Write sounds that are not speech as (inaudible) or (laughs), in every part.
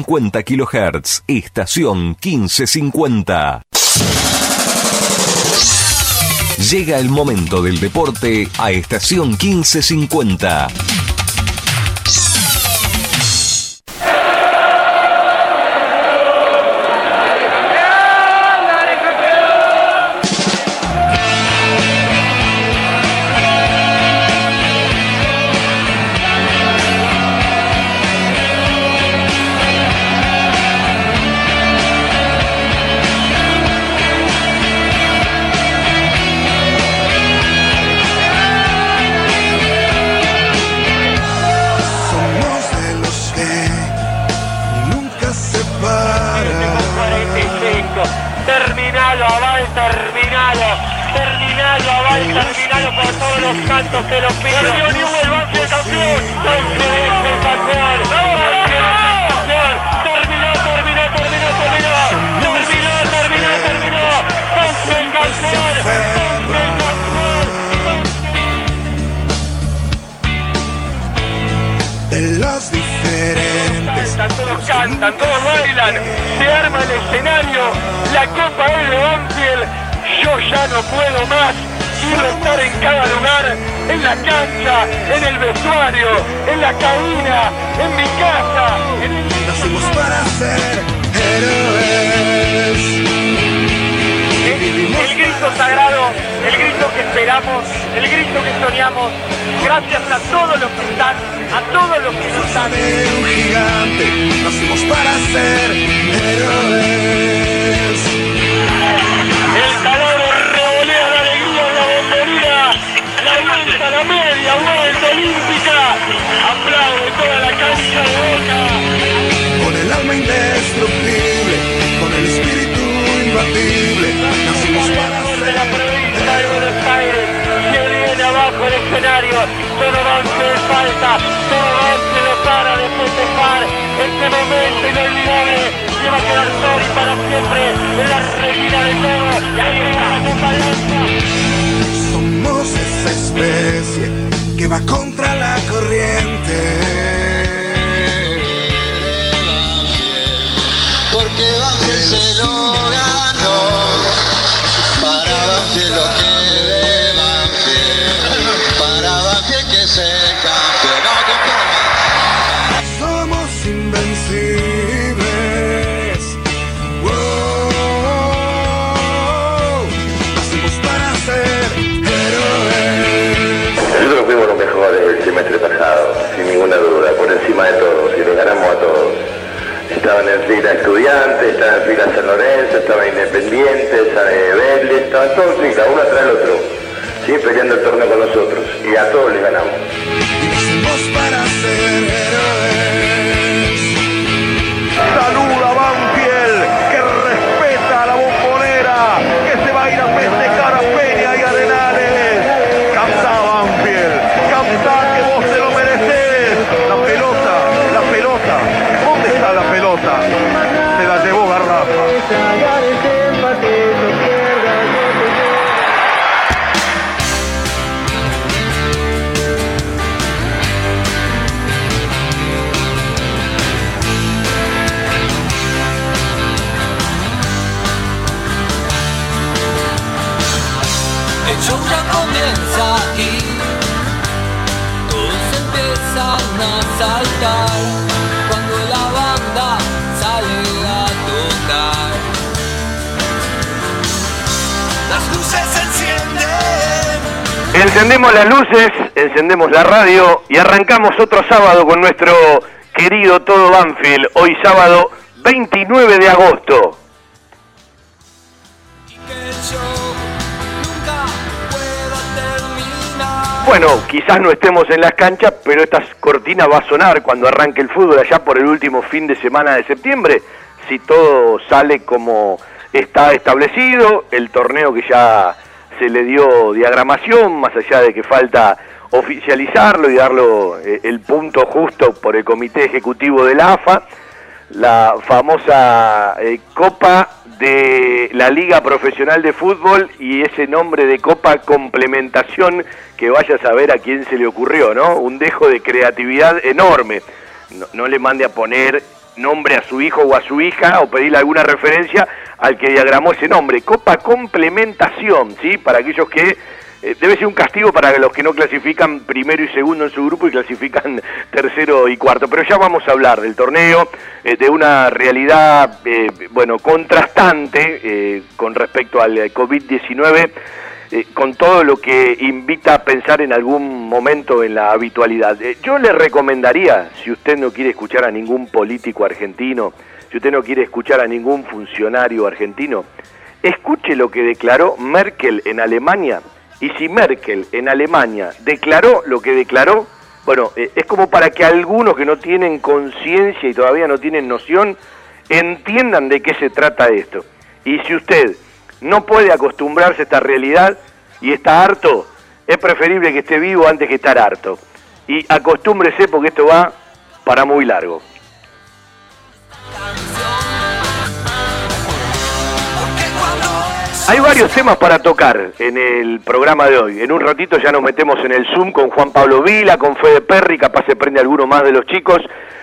1550 kHz, estación 1550. Llega el momento del deporte a estación 1550. De un gigante. Nacimos para ser héroes. El calor revolea la alegría de la bombonera. La vuelta, la media vuelta olímpica. Aplaude toda la cancha de boca. Con el alma indestructible, con el espíritu imbatible. Nacimos para de la ser provincia de Buenos Aires. Se viene abajo el escenario. Todo avance de falta. Todo momento inolvidable. Se va a quedar Tori para siempre en la retina de todo. Y ahí viene la. Somos esa especie que va contra la corriente. De todos, y le ganamos a todos. Estaban en fila estudiantes, estaban en fila San Lorenzo, estaban independientes, Vélez, estaban todos en fila, uno tras el otro, ¿sí? peleando el torneo con nosotros, y a todos les ganamos. Encendemos las luces, encendemos la radio y arrancamos otro sábado con nuestro querido Todo Banfield. Hoy sábado 29 de agosto. Bueno, quizás no estemos en las canchas, pero esta cortina va a sonar cuando arranque el fútbol allá por el último fin de semana de septiembre, si todo sale como está establecido, el torneo que ya se le dio diagramación, más allá de que falta oficializarlo y darlo eh, el punto justo por el comité ejecutivo de la AFA, la famosa eh, Copa de la Liga Profesional de Fútbol y ese nombre de Copa Complementación que vaya a saber a quién se le ocurrió, ¿no? Un dejo de creatividad enorme. No, no le mande a poner nombre a su hijo o a su hija o pedirle alguna referencia al que diagramó ese nombre. Copa Complementación, ¿sí? Para aquellos que eh, debe ser un castigo para los que no clasifican primero y segundo en su grupo y clasifican (laughs) tercero y cuarto. Pero ya vamos a hablar del torneo, eh, de una realidad, eh, bueno, contrastante con respecto al COVID-19, con todo lo que invita a pensar en algún momento en la habitualidad. yo le recomendaría, si usted no quiere escuchar a ningún político argentino, si usted no quiere escuchar a ningún funcionario argentino, escuche lo que declaró Merkel en Alemania y si Merkel en Alemania declaró lo que declaró, bueno, eh, es como para que algunos que no tienen conciencia y todavía no tienen noción entiendan de qué se trata esto. Y si usted no puede acostumbrarse a esta realidad y está harto, es preferible que esté vivo antes que estar harto. Y acostúmbrese porque esto va para muy largo. Hay varios temas para tocar en el programa de hoy. En un ratito ya nos metemos en el Zoom con Juan Pablo Vila, con Fede Perry, capaz se prende alguno más de los chicos.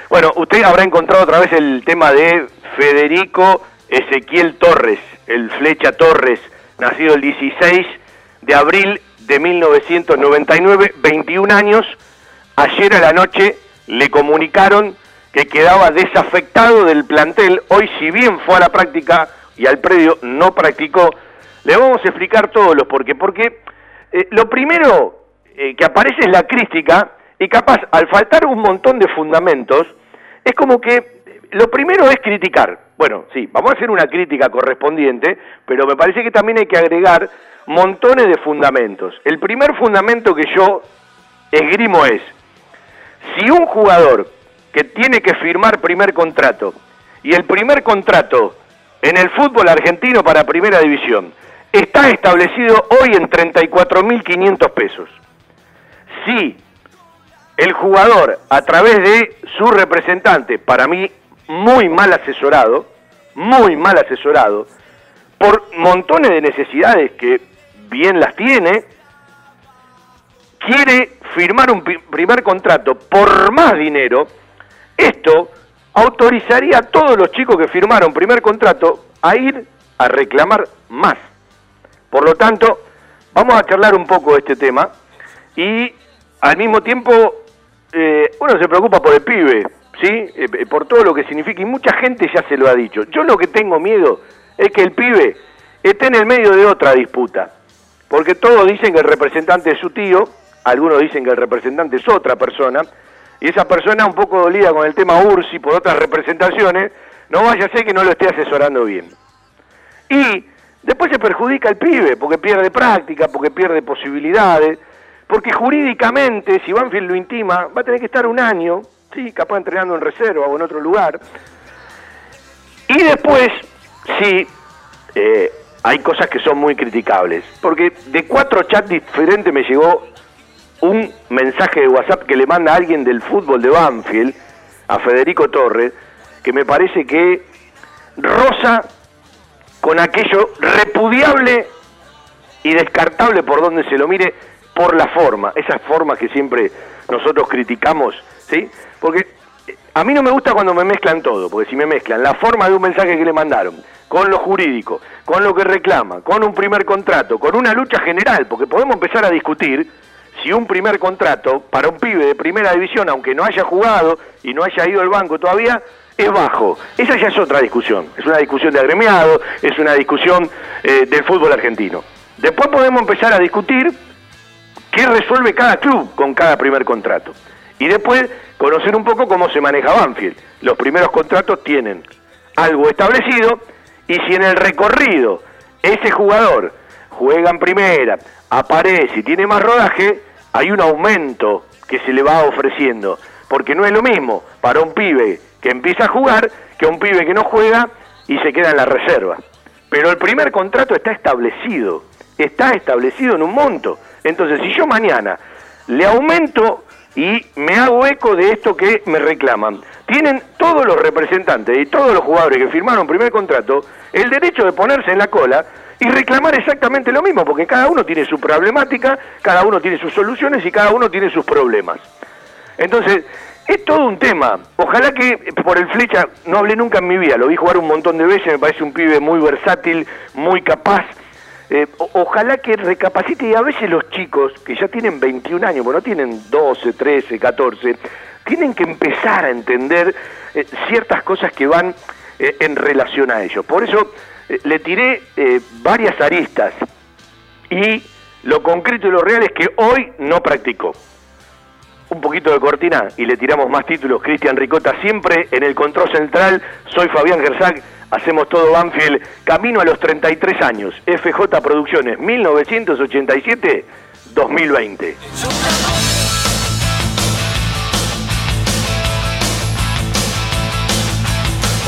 Bueno, usted habrá encontrado otra vez el tema de Federico Ezequiel Torres, el Flecha Torres, nacido el 16 de abril de 1999, 21 años. Ayer a la noche le comunicaron que quedaba desafectado del plantel. Hoy, si bien fue a la práctica y al predio, no practicó le vamos a explicar todos los por qué. Porque eh, lo primero eh, que aparece es la crítica y capaz, al faltar un montón de fundamentos, es como que lo primero es criticar. Bueno, sí, vamos a hacer una crítica correspondiente, pero me parece que también hay que agregar montones de fundamentos. El primer fundamento que yo esgrimo es, si un jugador que tiene que firmar primer contrato, y el primer contrato en el fútbol argentino para primera división, está establecido hoy en 34.500 pesos. Si el jugador, a través de su representante, para mí muy mal asesorado, muy mal asesorado, por montones de necesidades que bien las tiene, quiere firmar un primer contrato por más dinero, esto autorizaría a todos los chicos que firmaron primer contrato a ir a reclamar más. Por lo tanto, vamos a charlar un poco de este tema y al mismo tiempo eh, uno se preocupa por el pibe, ¿sí? Eh, por todo lo que significa y mucha gente ya se lo ha dicho. Yo lo que tengo miedo es que el pibe esté en el medio de otra disputa, porque todos dicen que el representante es su tío, algunos dicen que el representante es otra persona, y esa persona un poco dolida con el tema URSI por otras representaciones, no vaya a ser que no lo esté asesorando bien. Y Después se perjudica el pibe, porque pierde práctica, porque pierde posibilidades, porque jurídicamente, si Banfield lo intima, va a tener que estar un año, sí, capaz entrenando en reserva o en otro lugar. Y después, sí, eh, hay cosas que son muy criticables, porque de cuatro chats diferentes me llegó un mensaje de WhatsApp que le manda alguien del fútbol de Banfield, a Federico Torres, que me parece que rosa con aquello repudiable y descartable por donde se lo mire, por la forma, esas formas que siempre nosotros criticamos, ¿sí? Porque eh, a mí no me gusta cuando me mezclan todo, porque si me mezclan la forma de un mensaje que le mandaron, con lo jurídico, con lo que reclama, con un primer contrato, con una lucha general, porque podemos empezar a discutir si un primer contrato para un pibe de primera división, aunque no haya jugado y no haya ido al banco todavía, es bajo. Esa ya es otra discusión. Es una discusión de agremiado, es una discusión eh, del fútbol argentino. Después podemos empezar a discutir qué resuelve cada club con cada primer contrato. Y después conocer un poco cómo se maneja Banfield. Los primeros contratos tienen algo establecido y si en el recorrido ese jugador juega en primera, aparece y tiene más rodaje, hay un aumento que se le va ofreciendo. Porque no es lo mismo para un pibe que empieza a jugar que un pibe que no juega y se queda en la reserva. Pero el primer contrato está establecido, está establecido en un monto. Entonces, si yo mañana le aumento y me hago eco de esto que me reclaman, tienen todos los representantes y todos los jugadores que firmaron primer contrato el derecho de ponerse en la cola y reclamar exactamente lo mismo, porque cada uno tiene su problemática, cada uno tiene sus soluciones y cada uno tiene sus problemas. Entonces, Es todo un tema. Ojalá que por el flecha no hablé nunca en mi vida. Lo vi jugar un montón de veces. Me parece un pibe muy versátil, muy capaz. Eh, ojalá que recapacite y a veces los chicos que ya tienen 21 años, bueno, no tienen 12, 13, 14, tienen que empezar a entender eh, ciertas cosas que van eh, en relación a ellos. Por eso le tiré varias aristas y lo concreto y lo real es que hoy no practicó un poquito de cortina y le tiramos más títulos. Cristian Ricota siempre en el control central. Soy Fabián Gersac. Hacemos todo Banfield. Camino a los 33 años. FJ Producciones 1987-2020.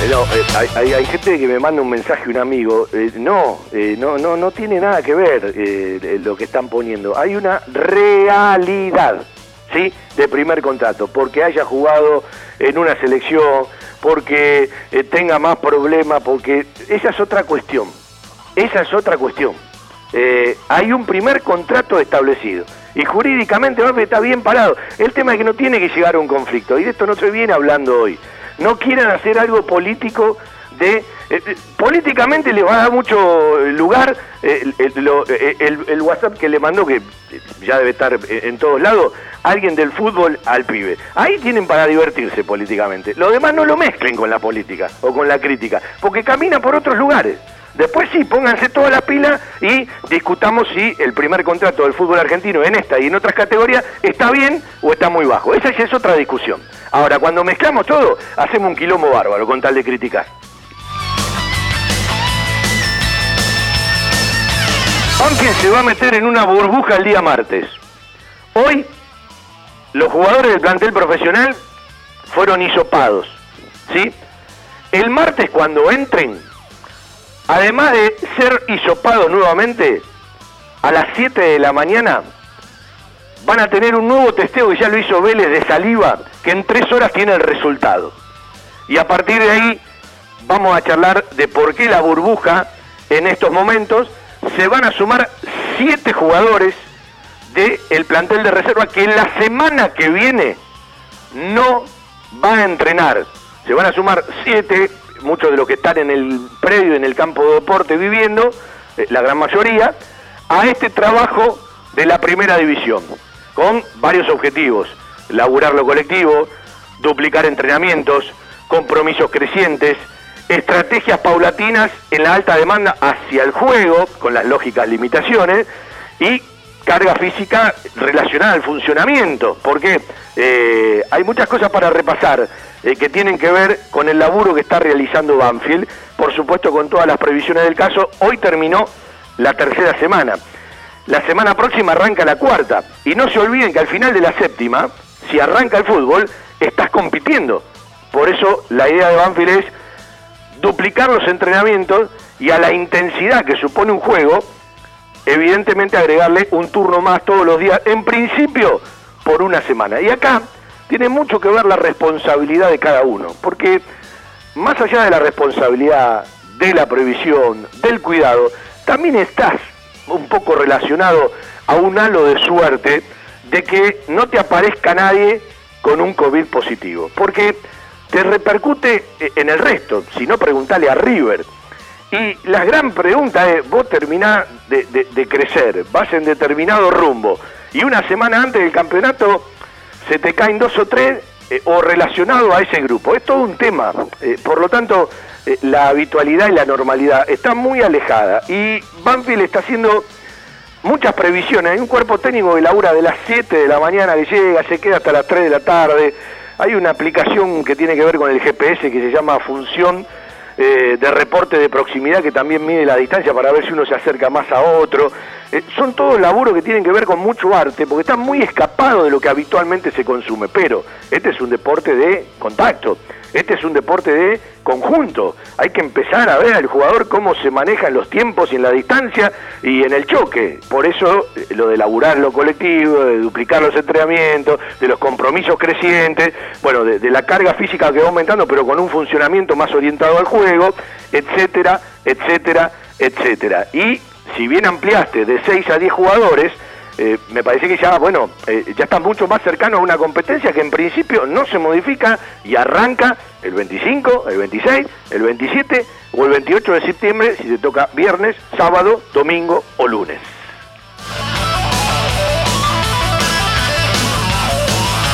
Eh, no, eh, hay, hay- hay gente que me manda un mensaje, un amigo. eh, no, eh, no, no, no tiene nada que ver eh, lo que están poniendo. Hay una realidad, ¿sí? De primer contrato, porque haya jugado en una selección, porque eh, tenga más problemas, porque esa es otra cuestión. Esa es otra cuestión. Eh, hay un primer contrato establecido y jurídicamente está bien parado. El tema es que no tiene que llegar a un conflicto y de esto no se viene hablando hoy. No quieran hacer algo político de... eh, eh, políticamente le va a dar mucho lugar eh, el, el- el- WhatsApp que le mandó, que ya debe estar en todos lados, alguien del fútbol al pibe. Ahí tienen para divertirse políticamente. Lo demás no lo mezclen con la política o con la crítica, porque camina por otros lugares. Después sí, pónganse toda la pila y discutamos si el primer contrato del fútbol argentino en esta y en otras categorías está bien o está muy bajo. Esa ya es otra discusión. Ahora, cuando mezclamos todo, hacemos un quilombo bárbaro con tal de criticar. Banfield se va a meter en una burbuja el día martes. Hoy, los jugadores del plantel profesional fueron hisopados. ¿Sí? El martes, cuando entren, además de ser hisopados nuevamente, a las 7 de la mañana van a tener un nuevo testeo que ya lo hizo Vélez de saliva, que en tres horas tiene el resultado. Y a partir de ahí vamos a charlar de por qué la burbuja en estos momentos se van a sumar siete jugadores del plantel de reserva que la semana que viene no va a entrenar. Se van a sumar siete, muchos de los que están en el predio, en el campo de deporte viviendo, eh, la gran mayoría, a este trabajo de la primera división, con varios objetivos. Laburar lo colectivo, duplicar entrenamientos, compromisos crecientes, estrategias paulatinas en la alta demanda hacia el juego, con las lógicas limitaciones, y carga física relacionada al funcionamiento, porque eh, hay muchas cosas para repasar eh, que tienen que ver con el laburo que está realizando Banfield, por supuesto con todas las previsiones del caso. Hoy terminó la tercera semana. La semana próxima arranca la cuarta. Y no se olviden que al final de la séptima, si arranca el fútbol, estás compitiendo. Por eso la idea de Banfield es duplicar los entrenamientos y a la intensidad que supone un juego, evidentemente agregarle un turno más todos los días, en principio por una semana. Y acá tiene mucho que ver la responsabilidad de cada uno, porque más allá de la responsabilidad, de la previsión, del cuidado, también estás un poco relacionado a un halo de suerte de que no te aparezca nadie con un COVID positivo, porque te repercute eh, en el resto, si no preguntale a River. Y la gran pregunta es, vos terminás de, crecer, vas en determinado rumbo, y una semana antes del campeonato se te caen dos o tres eh, o relacionado a ese grupo. Es todo un tema. Eh, por lo tanto, la habitualidad y la normalidad está muy alejada. Y Banfield está haciendo muchas previsiones. Hay un cuerpo técnico que labura de las 7 de la mañana que llega, se queda hasta las 3 de la tarde. Hay una aplicación que tiene que ver con el GPS que se llama Función eh, de Reporte de Proximidad que también mide la distancia para ver si uno se acerca más a otro. Eh, son todos laburos que tienen que ver con mucho arte porque están muy escapados de lo que habitualmente se consume. Pero este es un deporte de contacto. Este es un deporte de conjunto. Hay que empezar a ver al jugador cómo se maneja en los tiempos y en la distancia y en el choque. Por eso eh, lo de laburar lo colectivo, de duplicar los entrenamientos, de los compromisos crecientes, bueno, de, de la carga física que va aumentando, pero con un funcionamiento más orientado al juego, etcétera, etcétera, etcétera. Y si bien ampliaste de 6 a 10 jugadores, eh, me parece que ya, bueno, eh, ya está mucho más cercano a una competencia que en principio no se modifica y arranca el 25, el 26, el 27 o el 28 de septiembre si te toca viernes, sábado, domingo o lunes.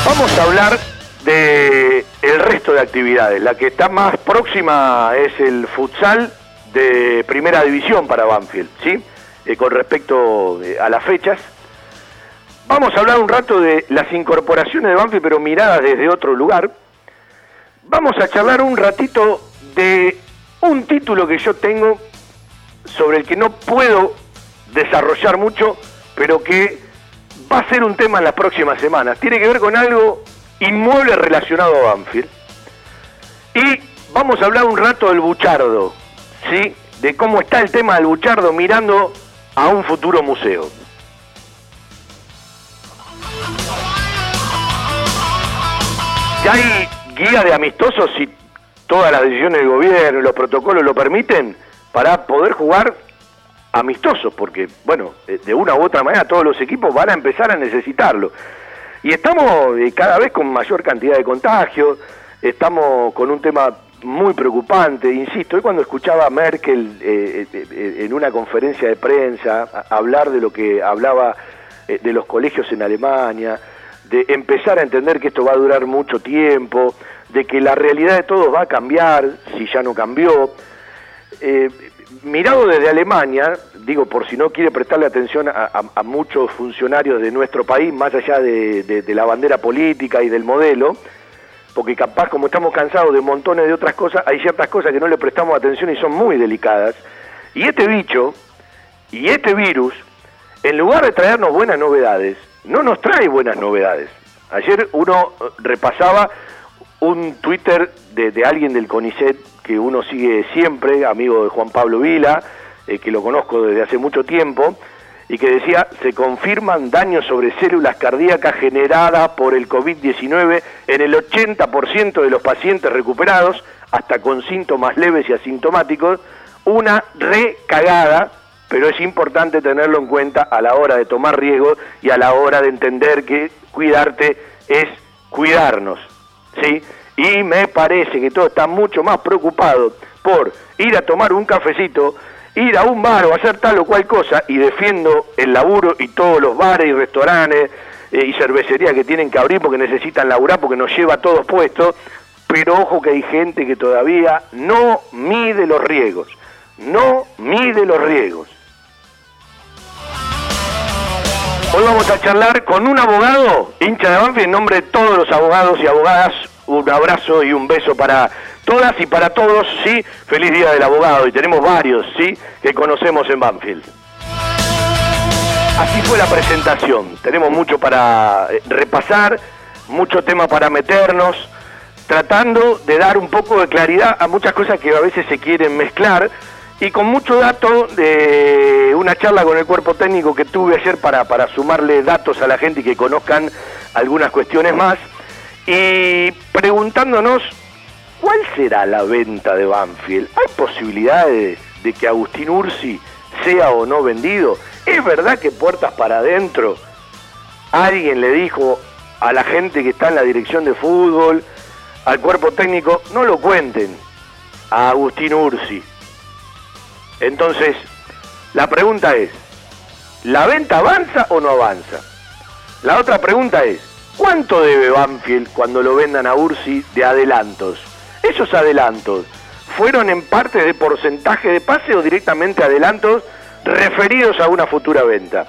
Vamos a hablar de el resto de actividades. La que está más próxima es el futsal de primera división para Banfield, ¿sí? Eh, con respecto a las fechas. Vamos a hablar un rato de las incorporaciones de Banfield, pero miradas desde otro lugar. Vamos a charlar un ratito de un título que yo tengo sobre el que no puedo desarrollar mucho, pero que va a ser un tema en las próximas semanas. Tiene que ver con algo inmueble relacionado a Banfield. Y vamos a hablar un rato del Buchardo, ¿sí? De cómo está el tema del Buchardo mirando a un futuro museo. Si hay guía de amistosos si todas las decisiones del gobierno y los protocolos lo permiten para poder jugar amistosos, porque, bueno, de una u otra manera todos los equipos van a empezar a necesitarlo. Y estamos eh, cada vez con mayor cantidad de contagios, estamos con un tema muy preocupante, insisto, hoy cuando escuchaba a Merkel eh, eh, en una conferencia de prensa hablar de lo que hablaba de los colegios en Alemania, de empezar a entender que esto va a durar mucho tiempo, de que la realidad de todos va a cambiar si ya no cambió. mirado desde Alemania, digo por si no quiere prestarle atención a, muchos funcionarios de nuestro país, más allá de, la bandera política y del modelo, porque capaz como estamos cansados de montones de otras cosas, hay ciertas cosas que no le prestamos atención y son muy delicadas. Y este bicho, y este virus, en lugar de traernos buenas novedades, no nos trae buenas novedades. Ayer uno repasaba un Twitter de, de alguien del CONICET que uno sigue siempre, amigo de Juan Pablo Vila, eh, que lo conozco desde hace mucho tiempo, y que decía, se confirman daños sobre células cardíacas generadas por el COVID-19 en el 80% de los pacientes recuperados, hasta con síntomas leves y asintomáticos, una recagada, pero es importante tenerlo en cuenta a la hora de tomar riesgos y a la hora de entender que cuidarte es cuidarnos, ¿sí? Y me parece que todo está mucho más preocupado por ir a tomar un cafecito ir a un bar o hacer tal o cual cosa y defiendo el laburo y todos los bares y restaurantes eh, y cervecerías que tienen que abrir porque necesitan laburar porque nos lleva a todos puestos, pero ojo que hay gente que todavía no mide los riesgos, no mide los riesgos. Hoy vamos a charlar con un abogado, hincha de Banfield, en nombre de todos los abogados y abogadas, un abrazo y un beso para todas y para todos, sí, feliz día del abogado y tenemos varios, sí, que conocemos en Banfield. Así fue la presentación, tenemos mucho para eh, repasar, mucho tema para meternos, tratando de dar un poco de claridad a muchas cosas que a veces se quieren mezclar y con mucho dato de una charla con el cuerpo técnico que tuve ayer para, para sumarle datos a la gente y que conozcan algunas cuestiones más y preguntándonos ¿Cuál será la venta de Banfield? ¿Hay posibilidades de que Agustín Ursi sea o no vendido? ¿Es verdad que puertas para adentro alguien le dijo a la gente que está en la dirección de fútbol, al cuerpo técnico, no lo cuenten a Agustín Ursi? Entonces, la pregunta es, ¿la venta avanza o no avanza? La otra pregunta es, ¿cuánto debe Banfield cuando lo vendan a Ursi de adelantos? Esos adelantos fueron en parte de porcentaje de pase o directamente adelantos referidos a una futura venta.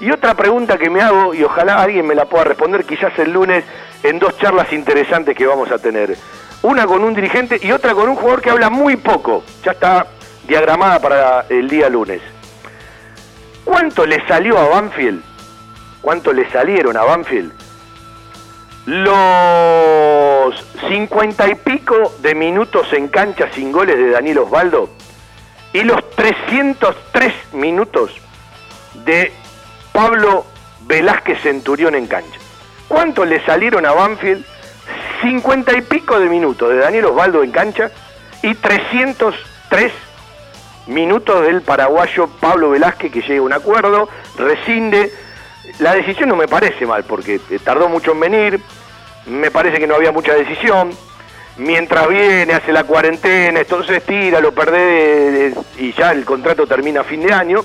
Y otra pregunta que me hago, y ojalá alguien me la pueda responder quizás el lunes en dos charlas interesantes que vamos a tener. Una con un dirigente y otra con un jugador que habla muy poco. Ya está diagramada para el día lunes. ¿Cuánto le salió a Banfield? ¿Cuánto le salieron a Banfield? Los cincuenta y pico de minutos en cancha sin goles de Daniel Osvaldo y los 303 minutos de Pablo Velázquez Centurión en cancha. ¿Cuánto le salieron a Banfield? Cincuenta y pico de minutos de Daniel Osvaldo en cancha y 303 minutos del paraguayo Pablo Velázquez que llega a un acuerdo, rescinde La decisión no me parece mal, porque eh, tardó mucho en venir, me parece que no había mucha decisión. Mientras viene, hace la cuarentena, entonces tira, lo perdés y ya el contrato termina a fin de año.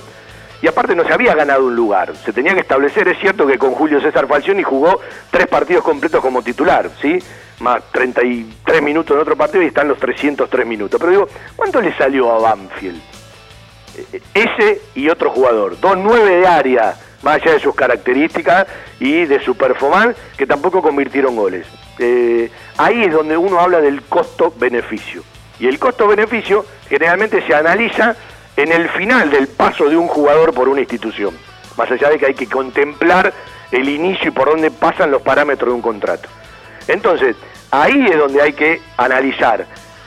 Y aparte no se había ganado un lugar, se tenía que establecer, es cierto que con Julio César Falcioni jugó tres partidos completos como titular, ¿sí? Más 33 minutos en otro partido y están los 303 minutos. Pero digo, ¿cuánto le salió a Banfield? Eh, Ese y otro jugador, dos nueve de área, más allá de sus características y de su performance, que tampoco convirtieron goles. Eh, ahí es donde uno habla del costo-beneficio. Y el costo-beneficio generalmente se analiza en el final del paso de un jugador por una institución, más allá de que hay que contemplar el inicio y por dónde pasan los parámetros de un contrato. Entonces, ahí es donde hay que analizar,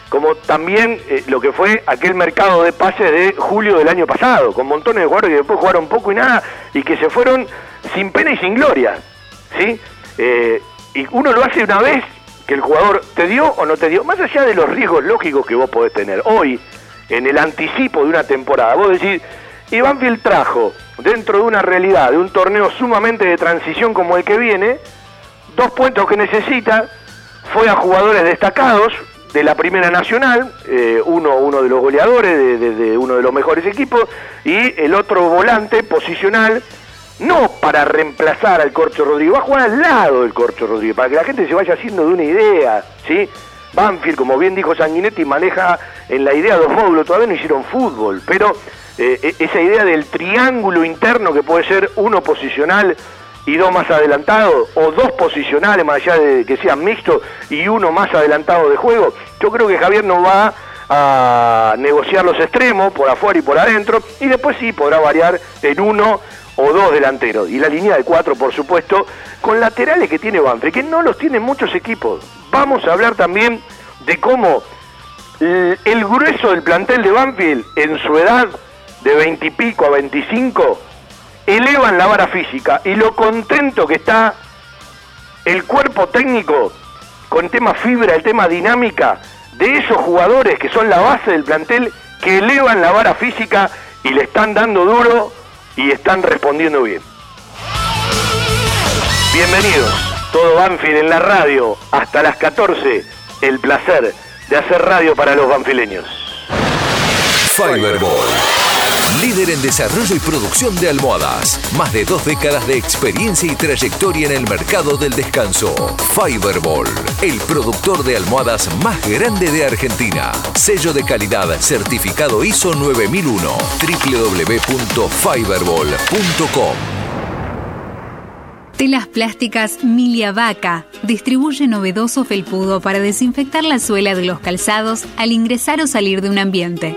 como también eh, lo que fue aquel mercado de pases de julio del año pasado, con montones de jugadores que después jugaron poco y nada y que se fueron sin pena y sin gloria, ¿sí? Eh, y uno lo hace una vez que el jugador te dio o no te dio, más allá de los riesgos lógicos que vos podés tener. Hoy, en el anticipo de una temporada, vos decís, y Banfield trajo, dentro de una realidad, de un torneo sumamente de transición como el que viene, dos puestos que necesita, fue a jugadores destacados de la Primera Nacional, eh, uno, uno de los goleadores de, uno de los mejores equipos, y el otro volante posicional, no para reemplazar al Corcho Rodríguez, va a jugar al lado del Corcho Rodríguez, para que la gente se vaya haciendo de una idea, ¿sí? Banfield, como bien dijo Sanguinetti, maneja en la idea dos módulos, todavía no hicieron fútbol, pero eh, e- esa idea del triángulo interno que puede ser uno posicional y dos más adelantados, o dos posicionales más allá de que sean mixtos y uno más adelantado de juego, yo creo que Javier no va a negociar los extremos por afuera y por adentro, y después sí podrá variar en uno o dos delanteros. Y la línea de cuatro, por supuesto, con laterales que tiene Banfield, que no los tienen muchos equipos. Vamos a hablar también de cómo el, grueso del plantel de Banfield, en su edad de veintipico a 25, elevan la vara física y lo contento que está el cuerpo técnico con el tema fibra, el tema dinámica de esos jugadores que son la base del plantel que elevan la vara física y le están dando duro y están respondiendo bien. Bienvenidos, todo Banfield en la radio, hasta las 14, el placer de hacer radio para los banfileños. Fiberball. Líder en desarrollo y producción de almohadas. Más de dos décadas de experiencia y trayectoria en el mercado del descanso. Fiberball. El productor de almohadas más grande de Argentina. Sello de calidad certificado ISO 9001. www.fiberball.com. Telas plásticas Milia Vaca distribuye novedoso felpudo para desinfectar la suela de los calzados al ingresar o salir de un ambiente.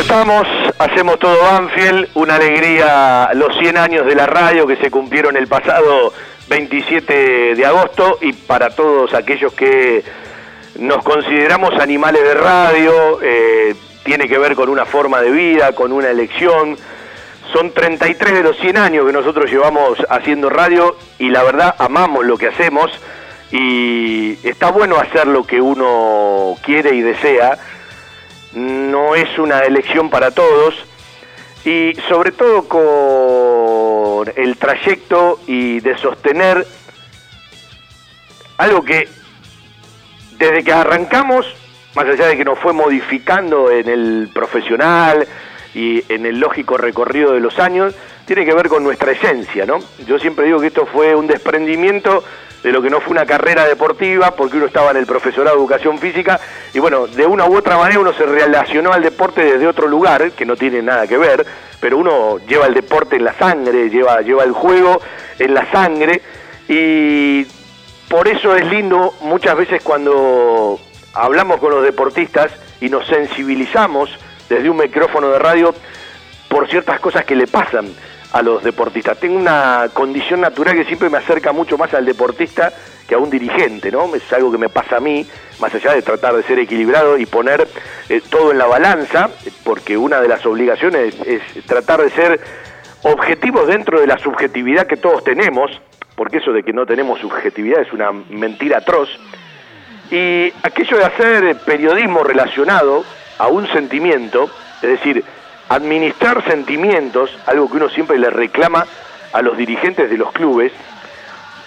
estamos, hacemos todo Banfield, una alegría los 100 años de la radio que se cumplieron el pasado 27 de agosto y para todos aquellos que nos consideramos animales de radio, eh, tiene que ver con una forma de vida, con una elección. Son 33 de los 100 años que nosotros llevamos haciendo radio y la verdad amamos lo que hacemos y está bueno hacer lo que uno quiere y desea no es una elección para todos y sobre todo con el trayecto y de sostener algo que desde que arrancamos, más allá de que nos fue modificando en el profesional y en el lógico recorrido de los años, tiene que ver con nuestra esencia, ¿no? Yo siempre digo que esto fue un desprendimiento de lo que no fue una carrera deportiva, porque uno estaba en el profesorado de educación física, y bueno, de una u otra manera uno se relacionó al deporte desde otro lugar, que no tiene nada que ver, pero uno lleva el deporte en la sangre, lleva, lleva el juego en la sangre, y por eso es lindo muchas veces cuando hablamos con los deportistas y nos sensibilizamos desde un micrófono de radio por ciertas cosas que le pasan a los deportistas. Tengo una condición natural que siempre me acerca mucho más al deportista que a un dirigente, ¿no? Es algo que me pasa a mí, más allá de tratar de ser equilibrado y poner eh, todo en la balanza, porque una de las obligaciones es tratar de ser objetivos dentro de la subjetividad que todos tenemos, porque eso de que no tenemos subjetividad es una mentira atroz, y aquello de hacer periodismo relacionado a un sentimiento, es decir, administrar sentimientos, algo que uno siempre le reclama a los dirigentes de los clubes,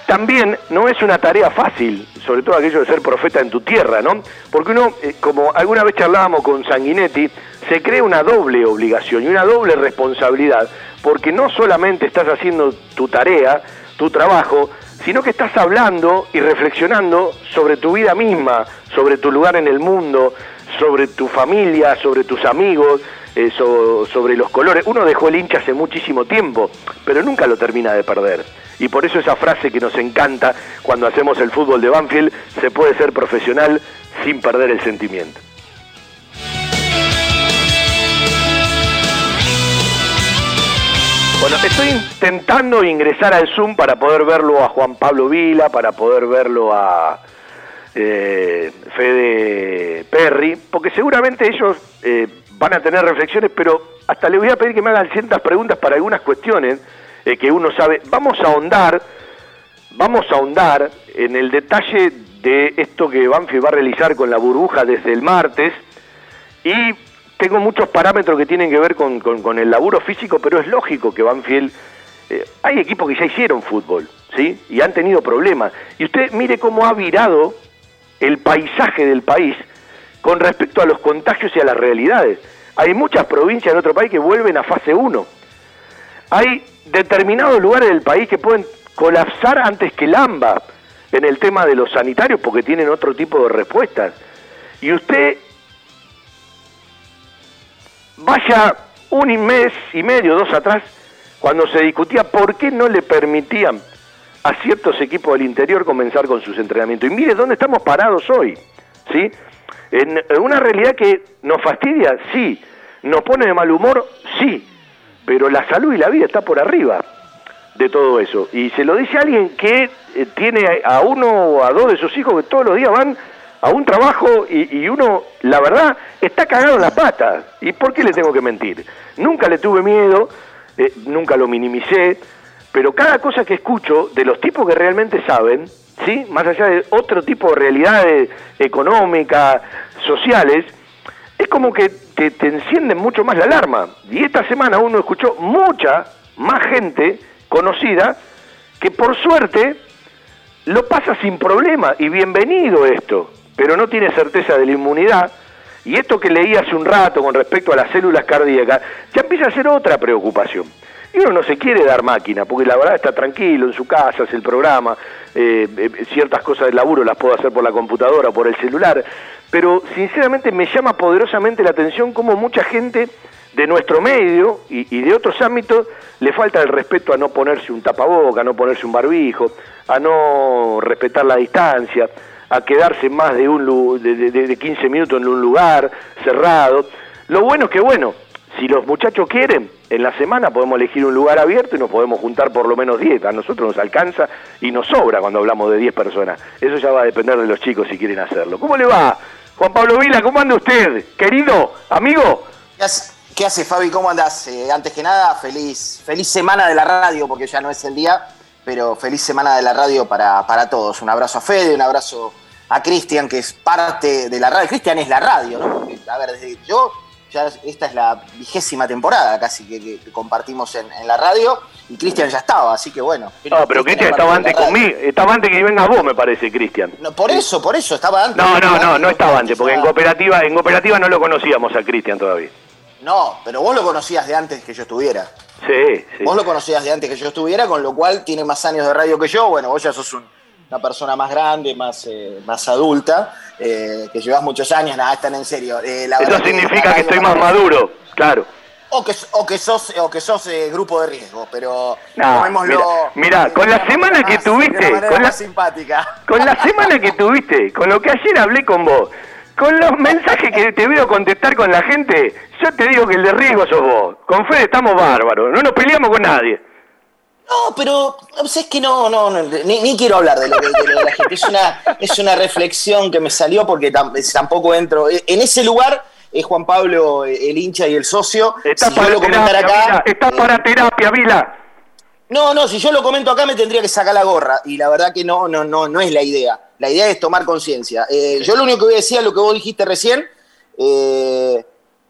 también no es una tarea fácil, sobre todo aquello de ser profeta en tu tierra, ¿no? Porque uno, eh, como alguna vez charlábamos con Sanguinetti, se crea una doble obligación y una doble responsabilidad, porque no solamente estás haciendo tu tarea, tu trabajo, sino que estás hablando y reflexionando sobre tu vida misma, sobre tu lugar en el mundo, sobre tu familia, sobre tus amigos, eh, sobre los colores. Uno dejó el hincha hace muchísimo tiempo, pero nunca lo termina de perder. Y por eso esa frase que nos encanta cuando hacemos el fútbol de Banfield, se puede ser profesional sin perder el sentimiento. Bueno, estoy intentando ingresar al Zoom para poder verlo a Juan Pablo Vila, para poder verlo a eh, Fede Perry, porque seguramente ellos eh, van a tener reflexiones, pero hasta le voy a pedir que me hagan ciertas preguntas para algunas cuestiones eh, que uno sabe. Vamos a ahondar, vamos a ahondar en el detalle de esto que Banfield va a realizar con la burbuja desde el martes y tengo muchos parámetros que tienen que ver con, el laburo físico, pero es lógico que Banfield... Eh, hay equipos que ya hicieron fútbol, ¿sí? Y han tenido problemas. Y usted mire cómo ha virado el paisaje del país con respecto a los contagios y a las realidades. Hay muchas provincias en otro país que vuelven a fase 1. Hay determinados lugares del país que pueden colapsar antes que el en el tema de los sanitarios porque tienen otro tipo de respuestas. Y usted vaya un mes y medio, dos atrás, cuando se discutía por qué no le permitían a ciertos equipos del interior comenzar con sus entrenamientos. Y mire dónde estamos parados hoy, ¿sí? En una realidad que nos fastidia, sí. Nos pone de mal humor, sí. Pero la salud y la vida está por arriba de todo eso. Y se lo dice alguien que eh, tiene a uno o a dos de sus hijos que todos los días van a un trabajo y, uno, la verdad, está cagado en la pata. ¿Y por qué le tengo que mentir? Nunca le tuve miedo, eh, nunca lo minimicé, pero cada cosa que escucho de los tipos que realmente saben, ¿sí? más allá de otro tipo de realidades económicas, sociales, es como que te, te encienden mucho más la alarma. Y esta semana uno escuchó mucha más gente conocida que por suerte lo pasa sin problema y bienvenido esto, pero no tiene certeza de la inmunidad Y esto que leí hace un rato con respecto a las células cardíacas, ya empieza a ser otra preocupación. Y uno no se quiere dar máquina, porque la verdad está tranquilo en su casa, hace el programa, eh, eh, ciertas cosas del laburo las puedo hacer por la computadora o por el celular, pero sinceramente me llama poderosamente la atención cómo mucha gente de nuestro medio y, de otros ámbitos le falta el respeto a no ponerse un tapaboca, a no ponerse un barbijo, a no respetar la distancia, a quedarse más de, un, de, de- de 15 minutos en un lugar cerrado. Lo bueno es que, bueno, si los muchachos quieren, en la semana podemos elegir un lugar abierto y nos podemos juntar por lo menos 10. A nosotros nos alcanza y nos sobra cuando hablamos de 10 personas. Eso ya va a depender de los chicos si quieren hacerlo. ¿Cómo le va? Juan Pablo Vila, ¿cómo anda usted? Querido, amigo. ¿Qué hace, Fabi? ¿Cómo andás? Eh, antes que nada, feliz, feliz semana de la radio, porque ya no es el día, pero feliz semana de la radio para, para todos. Un abrazo a Fede, un abrazo a Cristian, que es parte de la radio. Cristian es la radio, ¿no? A ver, desde yo, ya esta es la vigésima temporada casi que, que- que compartimos en, en la radio, y Cristian ya estaba, así que bueno. No, pero Cristian es estaba antes conmigo. Estaba antes que venga vos, me parece, Cristian. No, por eso, por eso, estaba antes. No, no, no, no estaba antes, porque en cooperativa, en cooperativa no lo conocíamos a Cristian todavía. No, pero vos lo conocías de antes que yo estuviera. Sí, sí. Vos lo conocías de antes que yo estuviera, con lo cual tiene más años de radio que yo. Bueno, vos ya sos un- una persona más grande, más, eh, más adulta, eh, que llevas muchos años, nada, están en serio. Eh, la Eso significa que estoy más maduro, claro. O que, o que sos, o que sos eh, grupo de riesgo, pero tomémoslo mira, mira, de con la semana que de tuviste, con la- simpática. Con la semana que tuviste, con lo que ayer hablé con vos, con los mensajes que te veo contestar con la gente, yo te digo que el de riesgo sos vos. Con Fede estamos bárbaros, no nos peleamos con nadie. No, pero sea, es que no, no, no, ni, ni quiero hablar de lo, de lo de la gente. Es una, es una reflexión que me salió porque tam- tampoco entro. En ese lugar es Juan Pablo eh, el hincha y el socio. Está Si yo para lo terapia, acá. Vila, está eh, para terapia, Vila. No, no, si yo lo comento acá me tendría que sacar la gorra. Y la verdad que no, no, no, no es la idea. La idea es tomar conciencia. Eh, yo lo único que voy a decir es lo que vos dijiste recién. eh,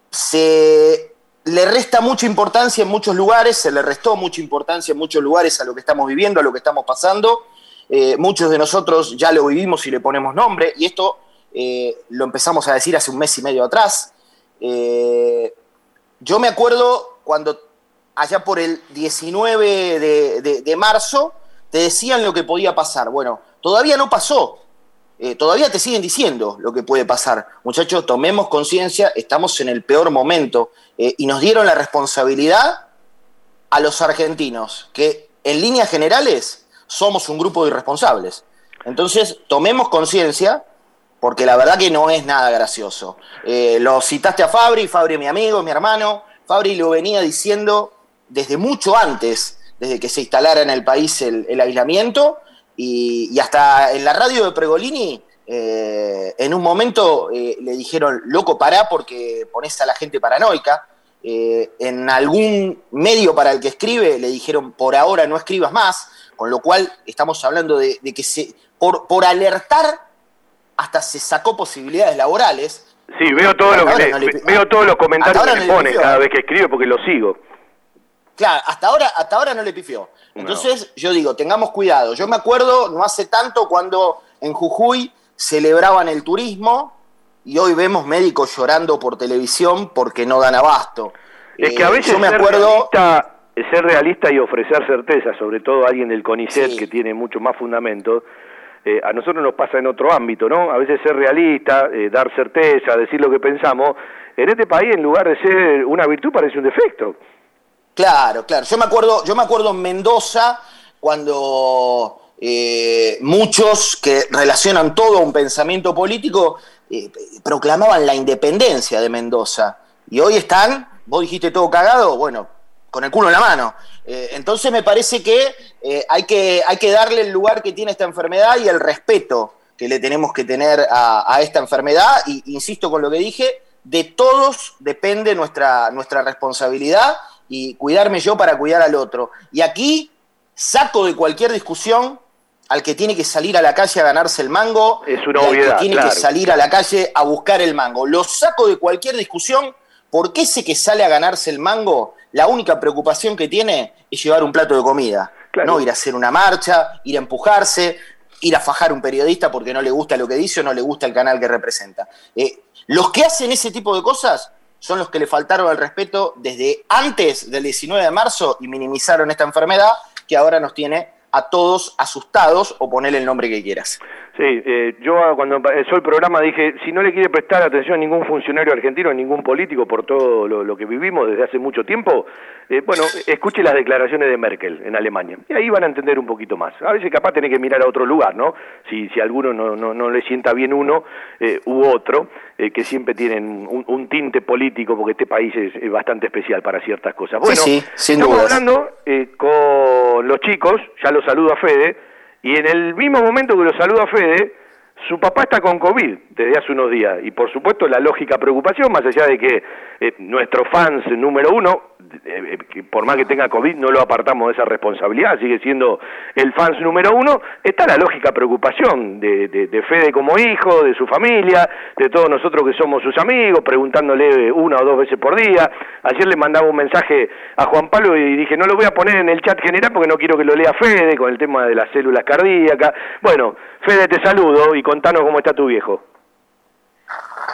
se le resta mucha importancia en muchos lugares, se le restó mucha importancia en muchos lugares a lo que estamos viviendo, a lo que estamos pasando. Eh, muchos de nosotros ya lo vivimos y le ponemos nombre, y esto eh, lo empezamos a decir hace un mes y medio atrás. Eh, yo me acuerdo cuando allá por el 19 de, de- de marzo te decían lo que podía pasar. Bueno, todavía no pasó. Eh, todavía te siguen diciendo lo que puede pasar. Muchachos, tomemos conciencia, estamos en el peor momento. Eh, y nos dieron la responsabilidad a los argentinos, que en líneas generales somos un grupo de irresponsables. Entonces, tomemos conciencia, porque la verdad que no es nada gracioso. Eh, lo citaste a Fabri, Fabri mi amigo, mi hermano. Fabri lo venía diciendo desde mucho antes, desde que se instalara en el país el aislamiento, y, y hasta en la radio de Pregolini, eh, en un momento eh, le dijeron, loco, pará porque pones a la gente paranoica. Eh, en algún medio para el que escribe le dijeron, por ahora no escribas más, con lo cual estamos hablando de, de que se, por, por alertar hasta se sacó posibilidades laborales. Sí, veo todo lo que le- no le- veo todos los comentarios que le no le pone pifió. cada vez que escribe porque lo sigo. Claro, hasta ahora, hasta ahora no le pifió. Entonces, yo digo, tengamos cuidado. Yo me acuerdo, no hace tanto, cuando en Jujuy celebraban el turismo y hoy vemos médicos llorando por televisión porque no dan abasto. Es que a Eh, veces yo me ser, acuerdo, realista, ser realista y ofrecer certeza, sobre todo a alguien del CONICET que tiene mucho más fundamento, eh, a nosotros nos pasa en otro ámbito, ¿no? A veces ser realista, eh, dar certeza, decir lo que pensamos, en este país en lugar de ser una virtud parece un defecto. Claro, claro. Yo me acuerdo, yo me acuerdo en Mendoza cuando eh, muchos que relacionan todo a un pensamiento político eh, proclamaban la independencia de Mendoza. Y hoy están, vos dijiste todo cagado, bueno, con el culo en la mano. Eh, entonces me parece que, hay que hay que darle el lugar que tiene esta enfermedad y el respeto que le tenemos que tener a, a esta enfermedad. Y insisto con lo que dije, de todos depende nuestra, nuestra responsabilidad y cuidarme yo para cuidar al otro. Y aquí saco de cualquier discusión al que tiene que salir a la calle a ganarse el mango, Es una y al obviedad, que tiene claro. que salir a la calle a buscar el mango. Lo saco de cualquier discusión porque ese que sale a ganarse el mango, la única preocupación que tiene es llevar un plato de comida. No ir a hacer una marcha, ir a empujarse. ir a fajar a un periodista porque no le gusta lo que dice o no le gusta el canal que representa. Eh, los que hacen ese tipo de cosas son los que le faltaron al respeto desde antes del 19 de marzo y minimizaron esta enfermedad que ahora nos tiene a todos asustados o ponerle el nombre que quieras. Sí, eh, yo cuando empezó el programa dije, si no le quiere prestar atención a ningún funcionario argentino, a ningún político por todo lo, que vivimos desde hace mucho tiempo, eh, bueno, escuche las declaraciones de Merkel en Alemania. Y ahí van a entender un poquito más. A veces capaz tiene que mirar a otro lugar, ¿no? Si, si a alguno no, no, no le sienta bien uno eh, u otro, que siempre tienen un, tinte político, porque este país es, bastante especial para ciertas cosas. Bueno, sí, sin estamos hablando con los chicos, ya los saludo a Fede, y en el mismo momento que lo saluda Fede, su papá está con COVID desde hace unos días y por supuesto la lógica preocupación, más allá de que eh, nuestro fans número uno, eh, eh, por más que tenga COVID, no lo apartamos de esa responsabilidad, sigue siendo el fans número uno, está la lógica preocupación de, de, Fede como hijo, de su familia, de todos nosotros que somos sus amigos, preguntándole una o dos veces por día. Ayer le mandaba un mensaje a Juan Pablo y dije, no lo voy a poner en el chat general porque no quiero que lo lea Fede con el tema de las células cardíacas. Bueno, Fede, te saludo y contanos cómo está tu viejo.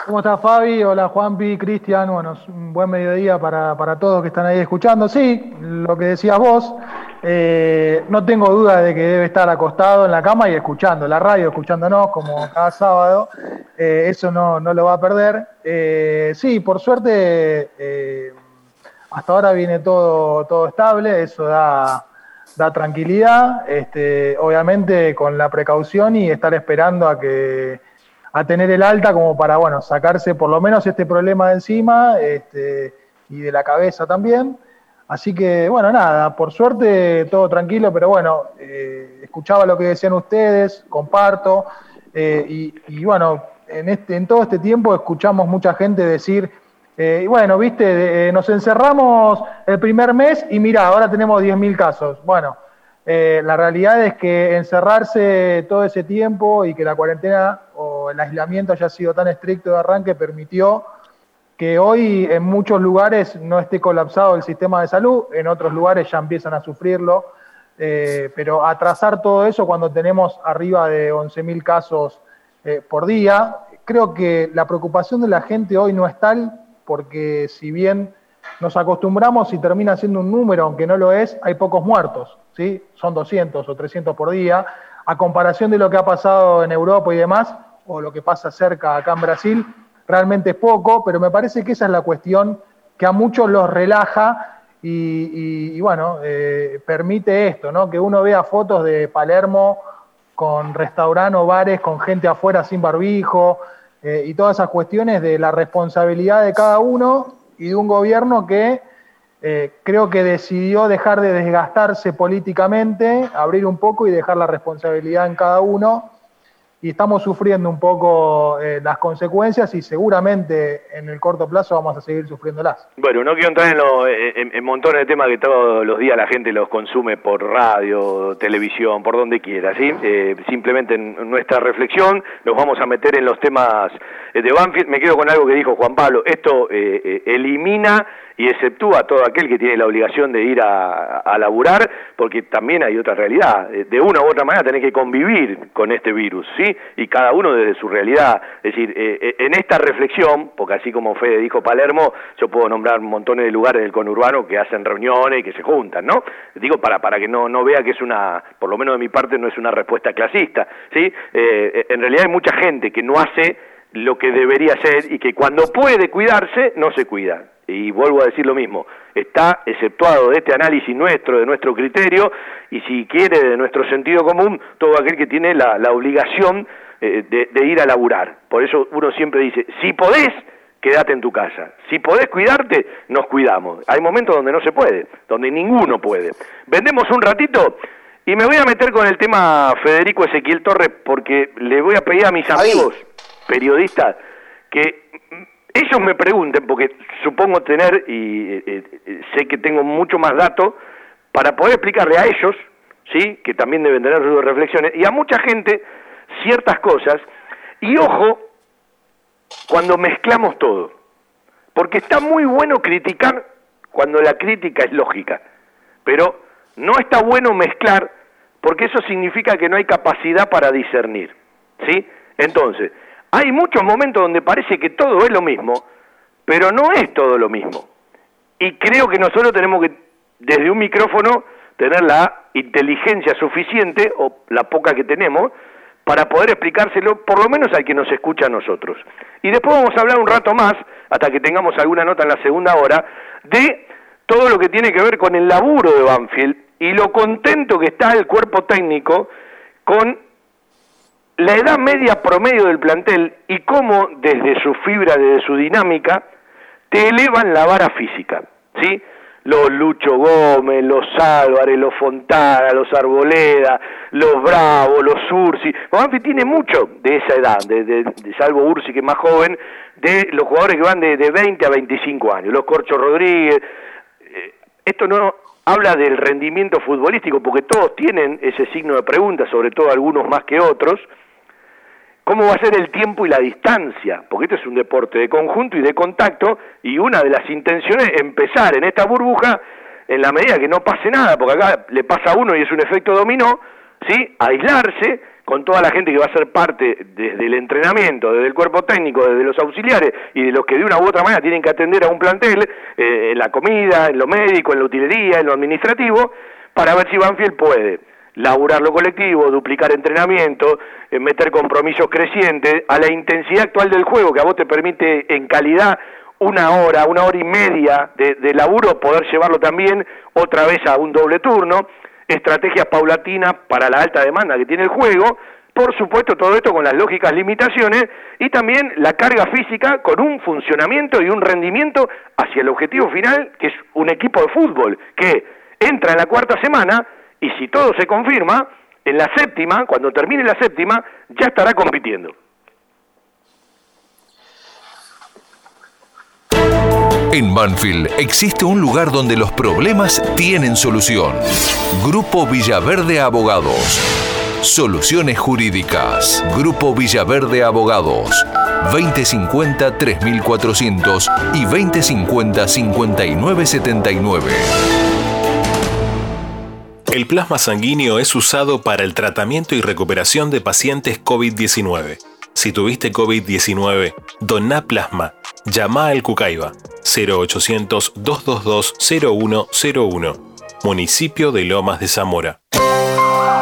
¿Cómo está Fabi? Hola Juanpi, Cristian. Bueno, un buen mediodía para, todos que están ahí escuchando. Sí, lo que decías vos, eh, no tengo duda de que debe estar acostado en la cama y escuchando la radio, escuchándonos como cada sábado. Eh, eso no, no, lo va a perder. Eh, sí, por suerte, hasta ahora viene todo, todo estable, eso da, da tranquilidad, este, obviamente con la precaución y estar esperando a que a tener el alta como para bueno sacarse por lo menos este problema de encima este, y de la cabeza también. Así que bueno, nada, por suerte todo tranquilo, pero bueno, eh, escuchaba lo que decían ustedes, comparto, eh, y, bueno, en, este, en todo este tiempo escuchamos mucha gente decir, eh, y bueno, viste, eh, nos encerramos el primer mes y mira, ahora tenemos 10.000 casos. Bueno, eh, la realidad es que encerrarse todo ese tiempo y que la cuarentena o el aislamiento haya sido tan estricto de arranque permitió que hoy en muchos lugares no esté colapsado el sistema de salud, en otros lugares ya empiezan a sufrirlo, pero atrasar todo eso cuando tenemos arriba de 11.000 casos por día, creo que la preocupación de la gente hoy no es tal porque si bien nos acostumbramos y termina siendo un número, aunque no lo es, hay pocos muertos, ¿sí? Son 200 o 300 por día, a comparación de lo que ha pasado en Europa y demás, o lo que pasa cerca acá en Brasil, realmente es poco, pero me parece que esa es la cuestión que a muchos los relaja y, bueno, eh, permite esto, ¿no? Que uno vea fotos de Palermo con restaurantes o bares con gente afuera sin barbijo, eh, y todas esas cuestiones de la responsabilidad de cada uno y de un gobierno que eh, creo que decidió dejar de desgastarse políticamente, abrir un poco y dejar la responsabilidad en cada uno y estamos sufriendo un poco eh, las consecuencias y seguramente en el corto plazo vamos a seguir sufriéndolas. Bueno, no quiero entrar en, montones de temas que todos los días la gente los consume por radio, televisión, por donde quiera, ¿sí? Eh, simplemente en nuestra reflexión nos vamos a meter en los temas de Banfield. Me quedo con algo que dijo Juan Pablo, esto eh, elimina y exceptúa a todo aquel que tiene la obligación de ir a, a laburar, porque también hay otra realidad. De una u otra manera tenés que convivir con este virus, ¿sí? Y cada uno desde su realidad. Es decir, eh, eh, en esta reflexión, porque así como Fede dijo Palermo, yo puedo nombrar montones de lugares del conurbano que hacen reuniones y que se juntan, ¿no? Digo, para, para que no, no vea que es una, por lo menos de mi parte, no es una respuesta clasista, ¿sí? Eh, en realidad hay mucha gente que no hace lo que debería hacer y que cuando puede cuidarse, no se cuida y vuelvo a decir lo mismo, está exceptuado de este análisis nuestro, de nuestro criterio, y si quiere, de nuestro sentido común, todo aquel que tiene la, obligación eh, de, ir a laburar. Por eso uno siempre dice, si podés, quédate en tu casa. Si podés cuidarte, nos cuidamos. Hay momentos donde no se puede, donde ninguno puede. Vendemos un ratito y me voy a meter con el tema Federico Ezequiel Torres porque le voy a pedir a mis amigos periodistas que ellos me pregunten, porque supongo tener, y eh, eh, sé que tengo mucho más datos, para poder explicarle a ellos, ¿sí? que también deben tener sus reflexiones, y a mucha gente ciertas cosas, y ojo, cuando mezclamos todo, porque está muy bueno criticar cuando la crítica es lógica, pero no está bueno mezclar porque eso significa que no hay capacidad para discernir, ¿sí? Entonces, hay muchos momentos donde parece que todo es lo mismo, pero no es todo lo mismo. Y creo que nosotros tenemos que, desde un micrófono, tener la inteligencia suficiente, o la poca que tenemos, para poder explicárselo, por lo menos al que nos escucha a nosotros. Y después vamos a hablar un rato más, hasta que tengamos alguna nota en la segunda hora, de todo lo que tiene que ver con el laburo de Banfield y lo contento que está el cuerpo técnico con la edad media promedio del plantel y cómo desde su fibra, desde su dinámica, te elevan la vara física, ¿sí? Los Lucho Gómez, los Álvarez, los Fontana, los Arboleda, los Bravo, los Ursi. Banfield tiene mucho de esa edad, de, salvo Ursi que es más joven, de los jugadores que van de, de 20 a 25 años, los Corcho Rodríguez. Eh, esto no habla del rendimiento futbolístico, porque todos tienen ese signo de pregunta, sobre todo algunos más que otros, cómo va a ser el tiempo y la distancia, porque esto es un deporte de conjunto y de contacto, y una de las intenciones es empezar en esta burbuja en la medida que no pase nada, porque acá le pasa a uno y es un efecto dominó, ¿sí? aislarse con toda la gente que va a ser parte desde el entrenamiento, desde el cuerpo técnico, desde los auxiliares y de los que de una u otra manera tienen que atender a un plantel, eh, en la comida, en lo médico, en la utilería, en lo administrativo, para ver si Banfield puede laburar lo colectivo, duplicar entrenamiento, eh, meter compromisos crecientes, a la intensidad actual del juego, que a vos te permite en calidad una hora, una hora y media de, de laburo, poder llevarlo también otra vez a un doble turno, estrategias paulatinas para la alta demanda que tiene el juego, por supuesto todo esto con las lógicas limitaciones y también la carga física con un funcionamiento y un rendimiento hacia el objetivo final, que es un equipo de fútbol, que entra en la cuarta semana, y si todo se confirma, en la séptima, cuando termine la séptima, ya estará compitiendo. En Banfield existe un lugar donde los problemas tienen solución. Grupo Villaverde Abogados. Soluciones jurídicas. Grupo Villaverde Abogados. 2050-3400 y 2050-5979. El plasma sanguíneo es usado para el tratamiento y recuperación de pacientes COVID-19. Si tuviste COVID-19, doná plasma. Llama al Cucaiba 0800 222 0101. Municipio de Lomas de Zamora.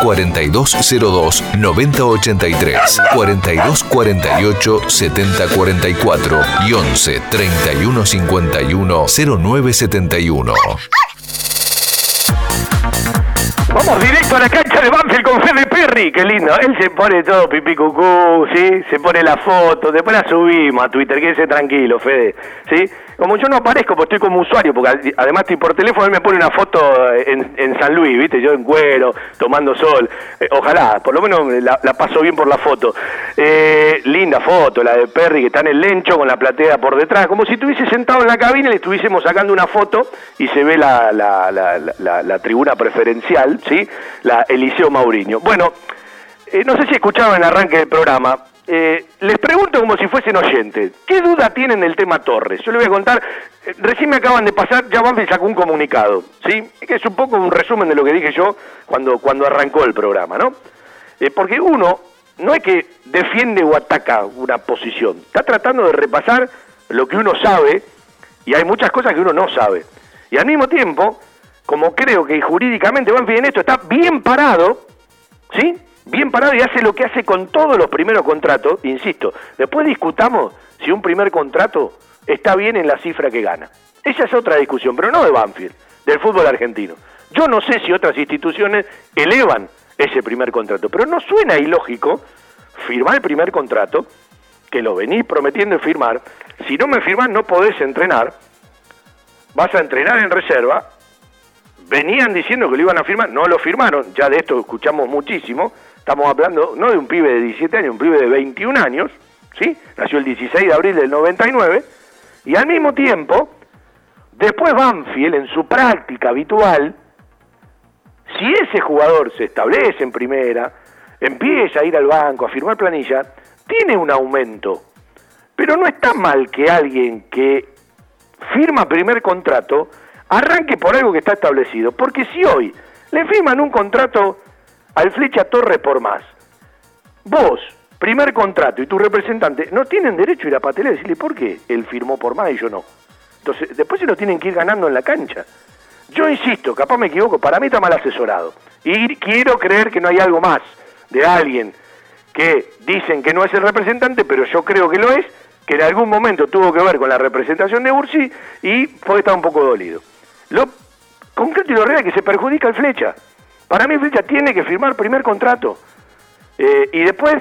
4202 9083, 4248 7044 y 11 3151 0971. Vamos directo a la cancha de Banfield con Fede Perry, qué lindo. Él se pone todo pipí cucú, ¿sí? Se pone la foto, después la subimos a Twitter, quédese tranquilo, Fede, ¿sí? Como yo no aparezco, pues estoy como usuario, porque además estoy por teléfono, él me pone una foto en, San Luis, ¿viste? Yo en cuero, tomando sol. Eh, ojalá, por lo menos la, paso bien por la foto. Eh, linda foto, la de Perry, que está en el lencho con la platea por detrás, como si estuviese sentado en la cabina y le estuviésemos sacando una foto y se ve la, la tribuna preferencial, ¿sí? La Eliseo Mauriño. Bueno, eh, no sé si escucharon el arranque del programa, eh, les pregunto como si fuesen oyentes, ¿qué duda tienen del tema Torres? Yo les voy a contar, eh, recién me acaban de pasar, ya Banfield sacó un comunicado, ¿sí? Que es un poco un resumen de lo que dije yo cuando, cuando arrancó el programa, ¿no? Porque uno no es que defiende o ataca una posición, está tratando de repasar lo que uno sabe y hay muchas cosas que uno no sabe. Y al mismo tiempo, como creo que jurídicamente Banfield en esto está bien parado, ¿sí? Bien parado y hace lo que hace con todos los primeros contratos, insisto, después discutamos si un primer contrato está bien en la cifra que gana. Esa es otra discusión, pero no de Banfield, del fútbol argentino. Yo no sé si otras instituciones elevan ese primer contrato, pero no suena ilógico firmar el primer contrato, que lo venís prometiendo firmar, si no me firmas no podés entrenar, vas a entrenar en reserva, venían diciendo que lo iban a firmar, no lo firmaron, ya de esto escuchamos muchísimo, estamos hablando no de un pibe de 17 años, un pibe de 21 años, ¿sí? Nació el 16 de abril del 99, y al mismo tiempo, después Banfield, en su práctica habitual, si ese jugador se establece en primera, empieza a ir al banco, a firmar planilla, tiene un aumento. Pero no está mal que alguien que firma primer contrato arranque por algo que está establecido. Porque si hoy le firman un contrato al Flecha Torres por más, vos, primer contrato, y tu representante, no tienen derecho a ir a patelar y decirle por qué él firmó por más y yo no. Entonces, después se lo tienen que ir ganando en la cancha. Yo insisto, capaz me equivoco, para mí está mal asesorado. Y quiero creer que no hay algo más de alguien que dicen que no es el representante, pero yo creo que lo es, que en algún momento tuvo que ver con la representación de Ursi y puede estar un poco dolido. Lo concreto y lo real es que se perjudica el Flecha. Para mí Flecha tiene que firmar primer contrato. Eh, y después,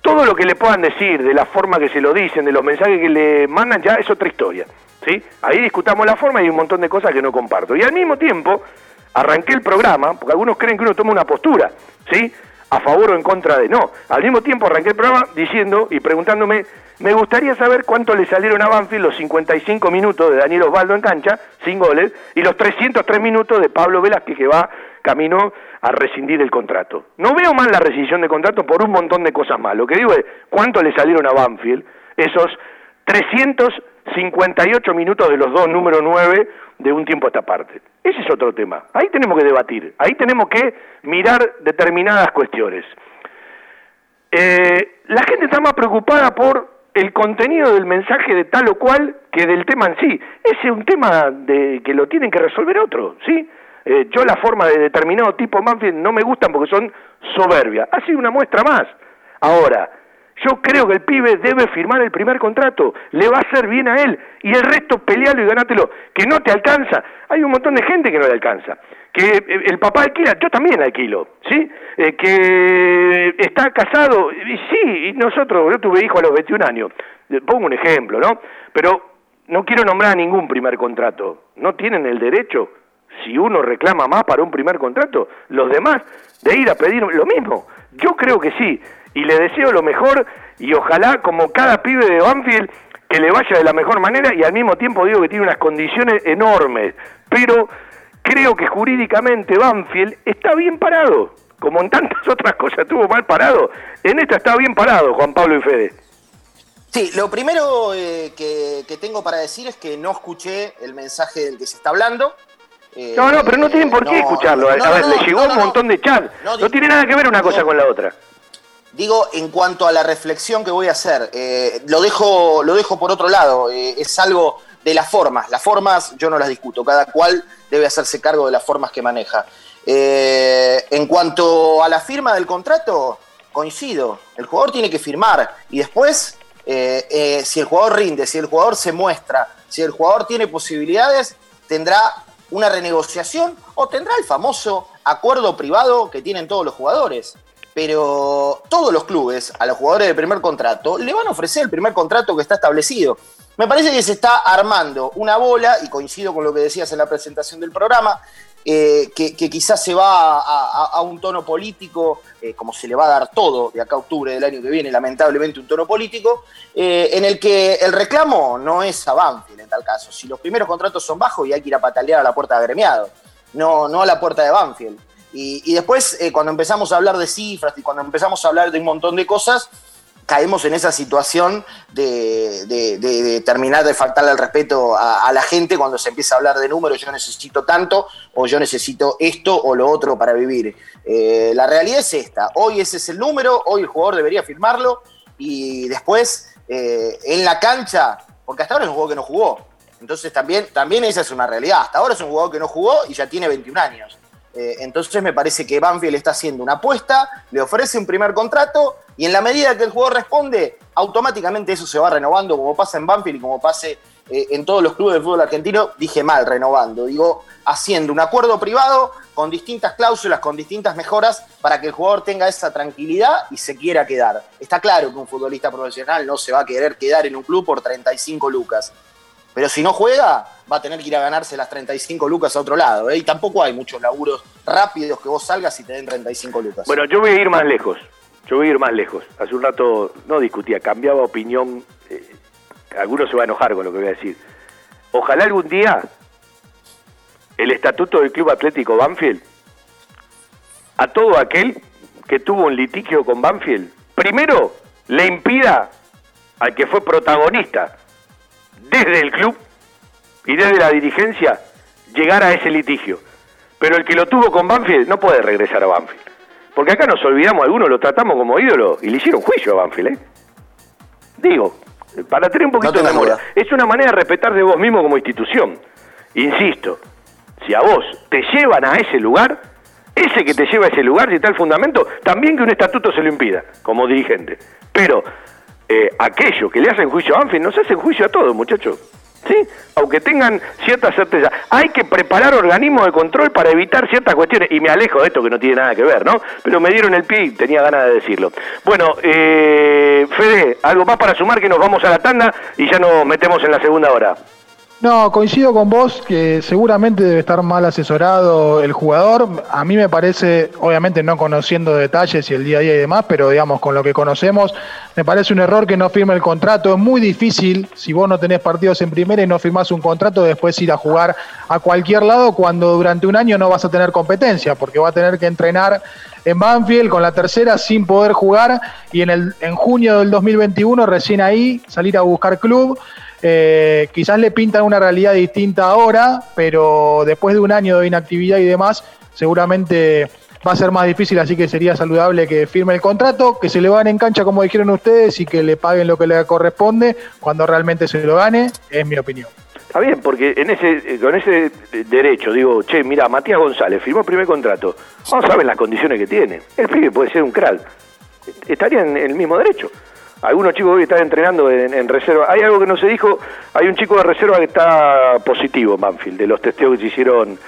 todo lo que le puedan decir, de la forma que se lo dicen, de los mensajes que le mandan, ya es otra historia. ¿sí? Ahí discutamos la forma y hay un montón de cosas que no comparto. Y al mismo tiempo, arranqué el programa, porque algunos creen que uno toma una postura, ¿sí? a favor o en contra de. No, al mismo tiempo arranqué el programa diciendo y preguntándome, me gustaría saber cuánto le salieron a Banfield los 55 minutos de Daniel Osvaldo en cancha, sin goles, y los 303 minutos de Pablo Velázquez que va camino a rescindir el contrato. No veo mal la rescisión de contrato por un montón de cosas más. Lo que digo es cuánto le salieron a Banfield esos 358 minutos de los dos número 9 de un tiempo a esta parte. Ese es otro tema. Ahí tenemos que debatir, ahí tenemos que mirar determinadas cuestiones. Eh, la gente está más preocupada por el contenido del mensaje de tal o cual que del tema en sí. Ese es un tema de que lo tienen que resolver otros, ¿sí? Eh, yo la forma de determinado tipo Manfield no me gustan porque son soberbia. Ha sido una muestra más. Ahora, yo creo que el pibe debe firmar el primer contrato, le va a hacer bien a él, y el resto pelealo y ganátelo, que no te alcanza. Hay un montón de gente que no le alcanza. Que eh, el papá alquila, yo también alquilo, ¿sí? Eh, que está casado, y sí, y nosotros, yo tuve hijo a los 21 años, eh, pongo un ejemplo, ¿no? Pero no quiero nombrar a ningún primer contrato, no tienen el derecho, si uno reclama más para un primer contrato, los demás, de ir a pedir lo mismo. Yo creo que sí, y le deseo lo mejor y ojalá como cada pibe de Banfield que le vaya de la mejor manera y al mismo tiempo digo que tiene unas condiciones enormes, pero creo que jurídicamente Banfield está bien parado, como en tantas otras cosas estuvo mal parado, en esta está bien parado Juan Pablo y Fede. Sí, lo primero eh, que, tengo para decir es que no escuché el mensaje del que se está hablando. Eh, no, no, pero no tienen por qué escucharlo. a ver, le llegó un montón de chat. No, tiene nada que ver una cosa con la otra. Digo, en cuanto a la reflexión que voy a hacer, eh, lo, dejo, lo dejo por otro lado, eh, es algo de las formas. Las formas yo no las discuto, cada cual debe hacerse cargo de las formas que maneja. Eh, en cuanto a la firma del contrato, coincido, el jugador tiene que firmar. Y después, si el jugador rinde, si el jugador se muestra, si el jugador tiene posibilidades, tendrá una renegociación o tendrá el famoso acuerdo privado que tienen todos los jugadores. Pero todos los clubes a los jugadores de primer contrato le van a ofrecer el primer contrato que está establecido. Me parece que se está armando una bola, y coincido con lo que decías en la presentación del programa, eh, que, quizás se va a, un tono político, eh, como se le va a dar todo de acá a octubre del año que viene, lamentablemente un tono político, eh, en el que el reclamo no es a Banfield en tal caso. Si los primeros contratos son bajos y hay que ir a patalear a la puerta de agremiado, no, no a la puerta de Banfield. Y, después, cuando empezamos a hablar de cifras y cuando empezamos a hablar de un montón de cosas, caemos en esa situación de, terminar de faltarle el respeto a, a la gente cuando se empieza a hablar de números, yo necesito tanto o yo necesito esto o lo otro para vivir. Eh, la realidad es esta, hoy ese es el número, hoy el jugador debería firmarlo y después eh, en la cancha, porque hasta ahora es un jugador que no jugó, entonces también, también esa es una realidad, hasta ahora es un jugador que no jugó y ya tiene 21 años. Eh, entonces me parece que Banfield está haciendo una apuesta, le ofrece un primer contrato y en la medida que el jugador responde, automáticamente eso se va renovando como pasa en Banfield y como pase eh, en todos los clubes de fútbol argentino, dije mal, renovando, digo, haciendo un acuerdo privado con distintas cláusulas, con distintas mejoras para que el jugador tenga esa tranquilidad y se quiera quedar. Está claro que un futbolista profesional no se va a querer quedar en un club por 35 lucas. Pero si no juega, va a tener que ir a ganarse las 35 lucas a otro lado. ¿eh? Y tampoco hay muchos laburos rápidos que vos salgas y te den 35 lucas. Bueno, yo voy a ir más lejos. Yo voy a ir más lejos. Hace un rato no discutía, cambiaba opinión. eh, algunos se va a enojar con lo que voy a decir. Ojalá algún día el estatuto del Club Atlético Banfield a todo aquel que tuvo un litigio con Banfield, primero le impida al que fue protagonista desde el club y desde la dirigencia llegar a ese litigio. Pero el que lo tuvo con Banfield no puede regresar a Banfield. Porque acá nos olvidamos, algunos lo tratamos como ídolo y le hicieron juicio a Banfield, ¿eh? Digo, para tener un poquito No de memoria. Es una manera de respetar de vos mismo como institución. Insisto, si a vos te llevan a ese lugar, ese que te lleva a ese lugar, si está el fundamento, también que un estatuto se lo impida, como dirigente. Pero eh, aquellos que le hacen juicio a Banfield, nos hacen juicio a todos, muchachos. ¿Sí? Aunque tengan cierta certeza. Hay que preparar organismos de control para evitar ciertas cuestiones. Y me alejo de esto que no tiene nada que ver, ¿no? Pero me dieron el pie y tenía ganas de decirlo. Bueno, eh, Fede, algo más para sumar que nos vamos a la tanda y ya nos metemos en la segunda hora. No, coincido con vos que seguramente debe estar mal asesorado el jugador. A mí me parece, obviamente no conociendo detalles y el día a día y demás, pero digamos con lo que conocemos, me parece un error que no firme el contrato. Es muy difícil, si vos no tenés partidos en primera y no firmás un contrato, después ir a jugar a cualquier lado cuando durante un año no vas a tener competencia, porque va a tener que entrenar en Banfield con la tercera sin poder jugar y en, el, en junio del 2021 recién ahí salir a buscar club. Eh, quizás le pintan una realidad distinta ahora, pero después de un año de inactividad y demás, seguramente va a ser más difícil, así que sería saludable que firme el contrato, que se le van en cancha como dijeron ustedes y que le paguen lo que le corresponde cuando realmente se lo gane, es mi opinión. Está bien, porque en ese, eh, con ese derecho, digo, che, mira, Matías González firmó el primer contrato. Vamos a las condiciones que tiene. El pibe puede ser un crack. Estaría en el mismo derecho. Algunos chicos hoy están entrenando en, reserva. Hay algo que no se dijo. Hay un chico de reserva que está positivo en Banfield, de los testeos que se hicieron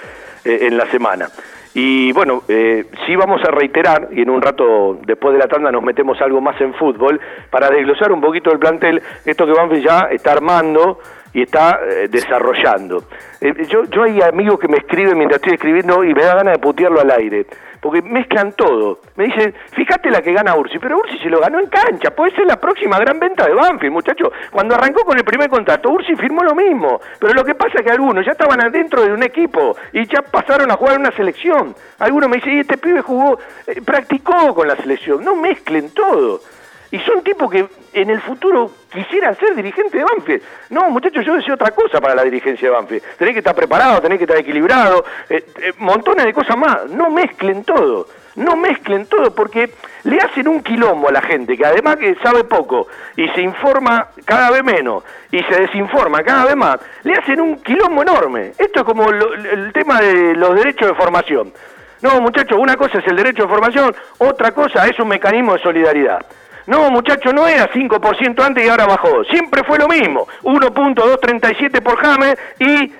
eh, en la semana. Y bueno, eh, sí vamos a reiterar, y en un rato después de la tanda nos metemos algo más en fútbol, para desglosar un poquito el plantel, esto que Banfield ya está armando y está eh, desarrollando. Eh, yo, yo hay amigos que me escriben mientras estoy escribiendo y me da ganas de putearlo al aire, porque mezclan todo. Me dicen, fíjate la que gana Ursi, pero Ursi se lo ganó en cancha, puede ser la próxima gran venta de Banfield, muchachos. Cuando arrancó con el primer contrato, Ursi firmó lo mismo, pero lo que pasa es que algunos ya estaban adentro de un equipo y ya pasaron a jugar en una selección. Algunos me dicen, y este pibe jugó, eh, practicó con la selección. No mezclen todo. Y son tipos que en el futuro quisieran ser dirigentes de Banfield. No, muchachos, yo decía otra cosa para la dirigencia de Banfield. Tenés que estar preparado, tenés que estar equilibrado, eh, eh, montones de cosas más. No mezclen todo. No mezclen todo porque le hacen un quilombo a la gente que además que sabe poco y se informa cada vez menos y se desinforma cada vez más, le hacen un quilombo enorme. Esto es como lo- el tema de los derechos de formación. No, muchachos, una cosa es el derecho de formación, otra cosa es un mecanismo de solidaridad. No, muchachos, no era 5% antes y ahora bajó. Siempre fue lo mismo. 1.237 por James y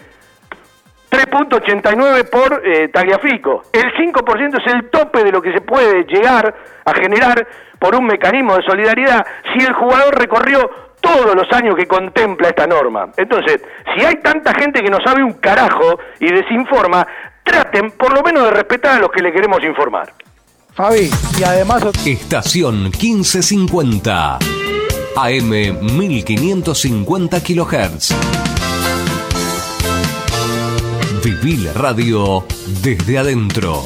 3.89 por eh, Tagliafico. El 5% es el tope de lo que se puede llegar a generar por un mecanismo de solidaridad si el jugador recorrió todos los años que contempla esta norma. Entonces, si hay tanta gente que no sabe un carajo y desinforma, traten por lo menos de respetar a los que le queremos informar. Fabi, y además Estación 1550. AM 1550 kHz. Viví la radio desde adentro.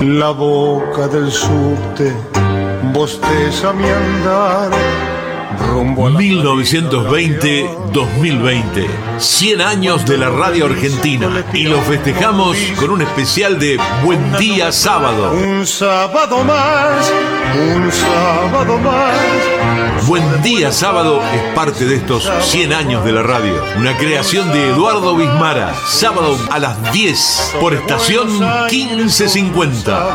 La boca del subte bosteza mi andar. 1920-2020, 100 años de la radio argentina y lo festejamos con un especial de Buen Día Sábado. Un sábado más, un sábado más. Buen Día Sábado es parte de estos 100 años de la radio. Una creación de Eduardo Bismara. Sábado a las 10 por estación 1550.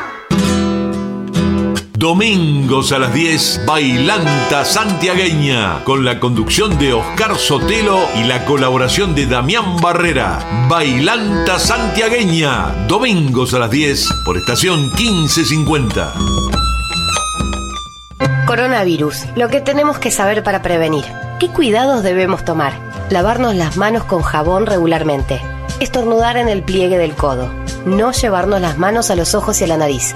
Domingos a las 10, Bailanta Santiagueña, con la conducción de Oscar Sotelo y la colaboración de Damián Barrera. Bailanta Santiagueña, domingos a las 10, por estación 1550. Coronavirus, lo que tenemos que saber para prevenir. ¿Qué cuidados debemos tomar? Lavarnos las manos con jabón regularmente. Estornudar en el pliegue del codo. No llevarnos las manos a los ojos y a la nariz.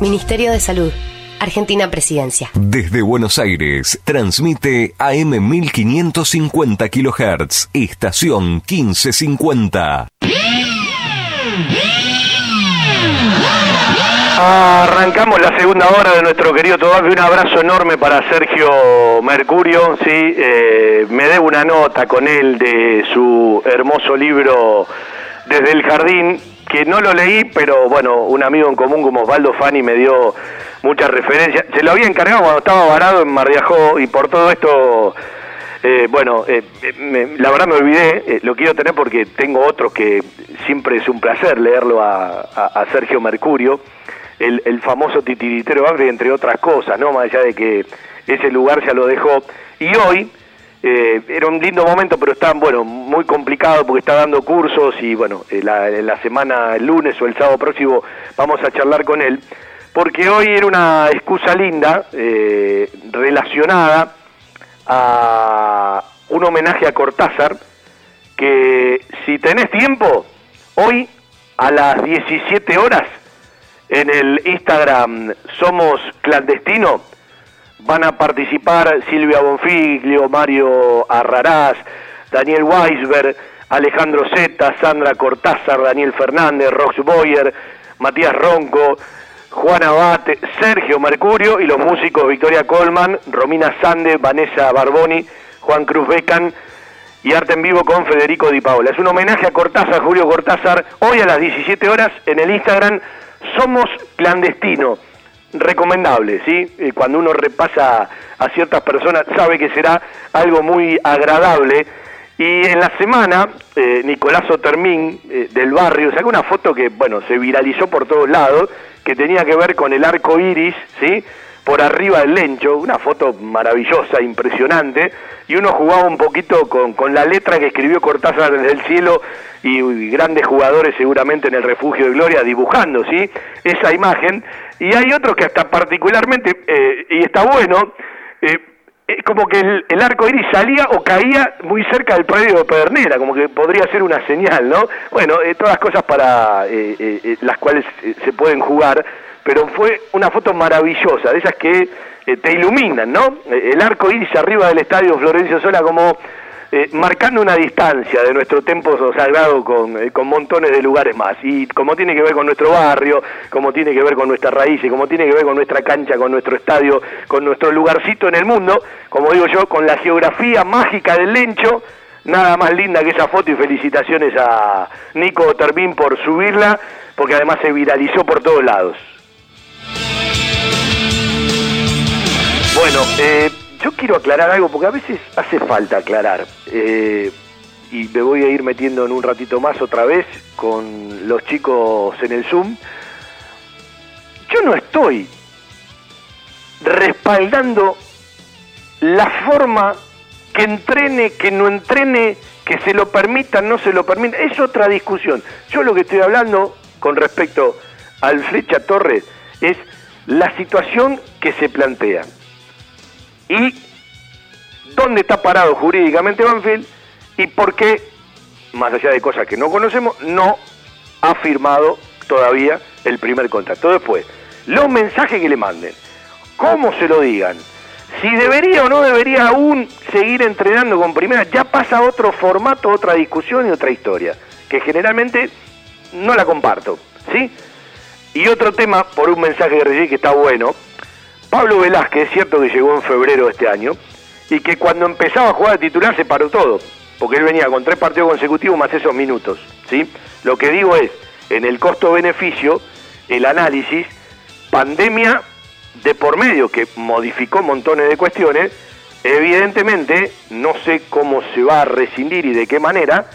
Ministerio de Salud. Argentina Presidencia. Desde Buenos Aires, transmite AM 1550 kHz, estación 1550. Arrancamos la segunda hora de nuestro querido Tobaque. Un abrazo enorme para Sergio Mercurio. Sí, eh, me debo una nota con él de su hermoso libro Desde el Jardín, que no lo leí, pero bueno, un amigo en común como Osvaldo Fani me dio muchas referencias. Se lo había encargado cuando estaba varado en Mar de Ajó y por todo esto, eh, bueno, eh, me- la verdad me olvidé, eh, lo quiero tener porque tengo otros que siempre es un placer leerlo a, Sergio Mercurio, el, famoso titiritero Banfield, entre otras cosas, ¿no? Más allá de que ese lugar ya lo dejó. Y hoy, eh, era un lindo momento, pero está, bueno, muy complicado porque está dando cursos y, bueno, eh, la, semana, el lunes o el sábado próximo vamos a charlar con él, porque hoy era una excusa linda eh, relacionada a un homenaje a Cortázar, que si tenés tiempo, hoy a las 17 horas en el Instagram Somos Clandestino, van a participar Silvia Bonfiglio, Mario Arrarás, Daniel Weisberg, Alejandro Zeta, Sandra Cortázar, Daniel Fernández, Rox Boyer, Matías Ronco, Juan Abate, Sergio Mercurio y los músicos Victoria Colman, Romina Sande, Vanessa Barboni, Juan Cruz Becan y Arte en Vivo con Federico Di Paola. Es un homenaje a Cortázar, Julio Cortázar, hoy a las 17 horas en el Instagram Somos Clandestino recomendable, ¿sí? Eh, cuando uno repasa a ciertas personas sabe que será algo muy agradable. Y en la semana, eh, Nicolás Otermín, eh, del barrio, sacó una foto que, bueno, se viralizó por todos lados, que tenía que ver con el arco iris, ¿sí? Por arriba del lencho, una foto maravillosa, impresionante, y uno jugaba un poquito con, con la letra que escribió Cortázar desde el cielo y, grandes jugadores seguramente en el refugio de Gloria dibujando, ¿sí? Esa imagen. Y hay otros que hasta particularmente, eh, y está bueno, eh, es como que el, el arco iris salía o caía muy cerca del predio de Pedernera, como que podría ser una señal, ¿no? Bueno, eh, todas cosas para eh, eh, las cuales se pueden jugar, pero fue una foto maravillosa, de esas que eh, te iluminan, ¿no? Eh, El arco iris arriba del estadio Florencio Sola como eh, marcando una distancia de nuestro templo sagrado con, con montones de lugares más. Y como tiene que ver con nuestro barrio, como tiene que ver con nuestras raíces, como tiene que ver con nuestra cancha, con nuestro estadio, con nuestro lugarcito en el mundo, como digo yo, con la geografía mágica del Lencho, nada más linda que esa foto y felicitaciones a Nico Termín por subirla, porque además se viralizó por todos lados. Bueno, eh, yo quiero aclarar algo porque a veces hace falta aclarar. eh, y me voy a ir metiendo en un ratito más otra vez con los chicos en el Zoom. Yo no estoy respaldando la forma que entrene, que no entrene, que se lo permita, no se lo permita. Es otra discusión. Yo lo que estoy hablando con respecto al Flecha Torres es la situación que se plantea y dónde está parado jurídicamente Banfield y por qué, más allá de cosas que no conocemos, no ha firmado todavía el primer contrato. Después, los mensajes que le manden, cómo se lo digan, si debería o no debería aún seguir entrenando con primera, ya pasa otro formato, otra discusión y otra historia, que generalmente no la comparto, ¿sí? Y otro tema, por un mensaje que recibí que está bueno, Pablo Velázquez, es cierto que llegó en febrero de este año, y que cuando empezaba a jugar de titular se paró todo, porque él venía con tres partidos consecutivos más esos minutos, ¿sí? Lo que digo es, en el costo-beneficio, el análisis, pandemia de por medio que modificó montones de cuestiones, evidentemente no sé cómo se va a rescindir y de qué manera,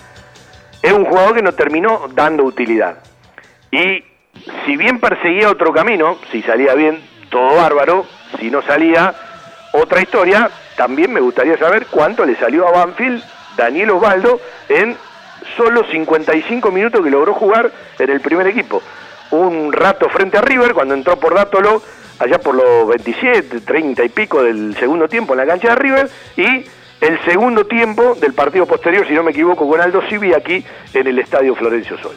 es un jugador que no terminó dando utilidad. Y si bien perseguía otro camino, si salía bien, todo bárbaro, si no salía, otra historia, también me gustaría saber cuánto le salió a Banfield Daniel Osvaldo en solo 55 minutos que logró jugar en el primer equipo. Un rato frente a River, cuando entró por Dátolo, allá por los 27, 30 y pico del segundo tiempo en la cancha de River, y el segundo tiempo del partido posterior, si no me equivoco, con Aldo Civi aquí en el Estadio Florencio Sol.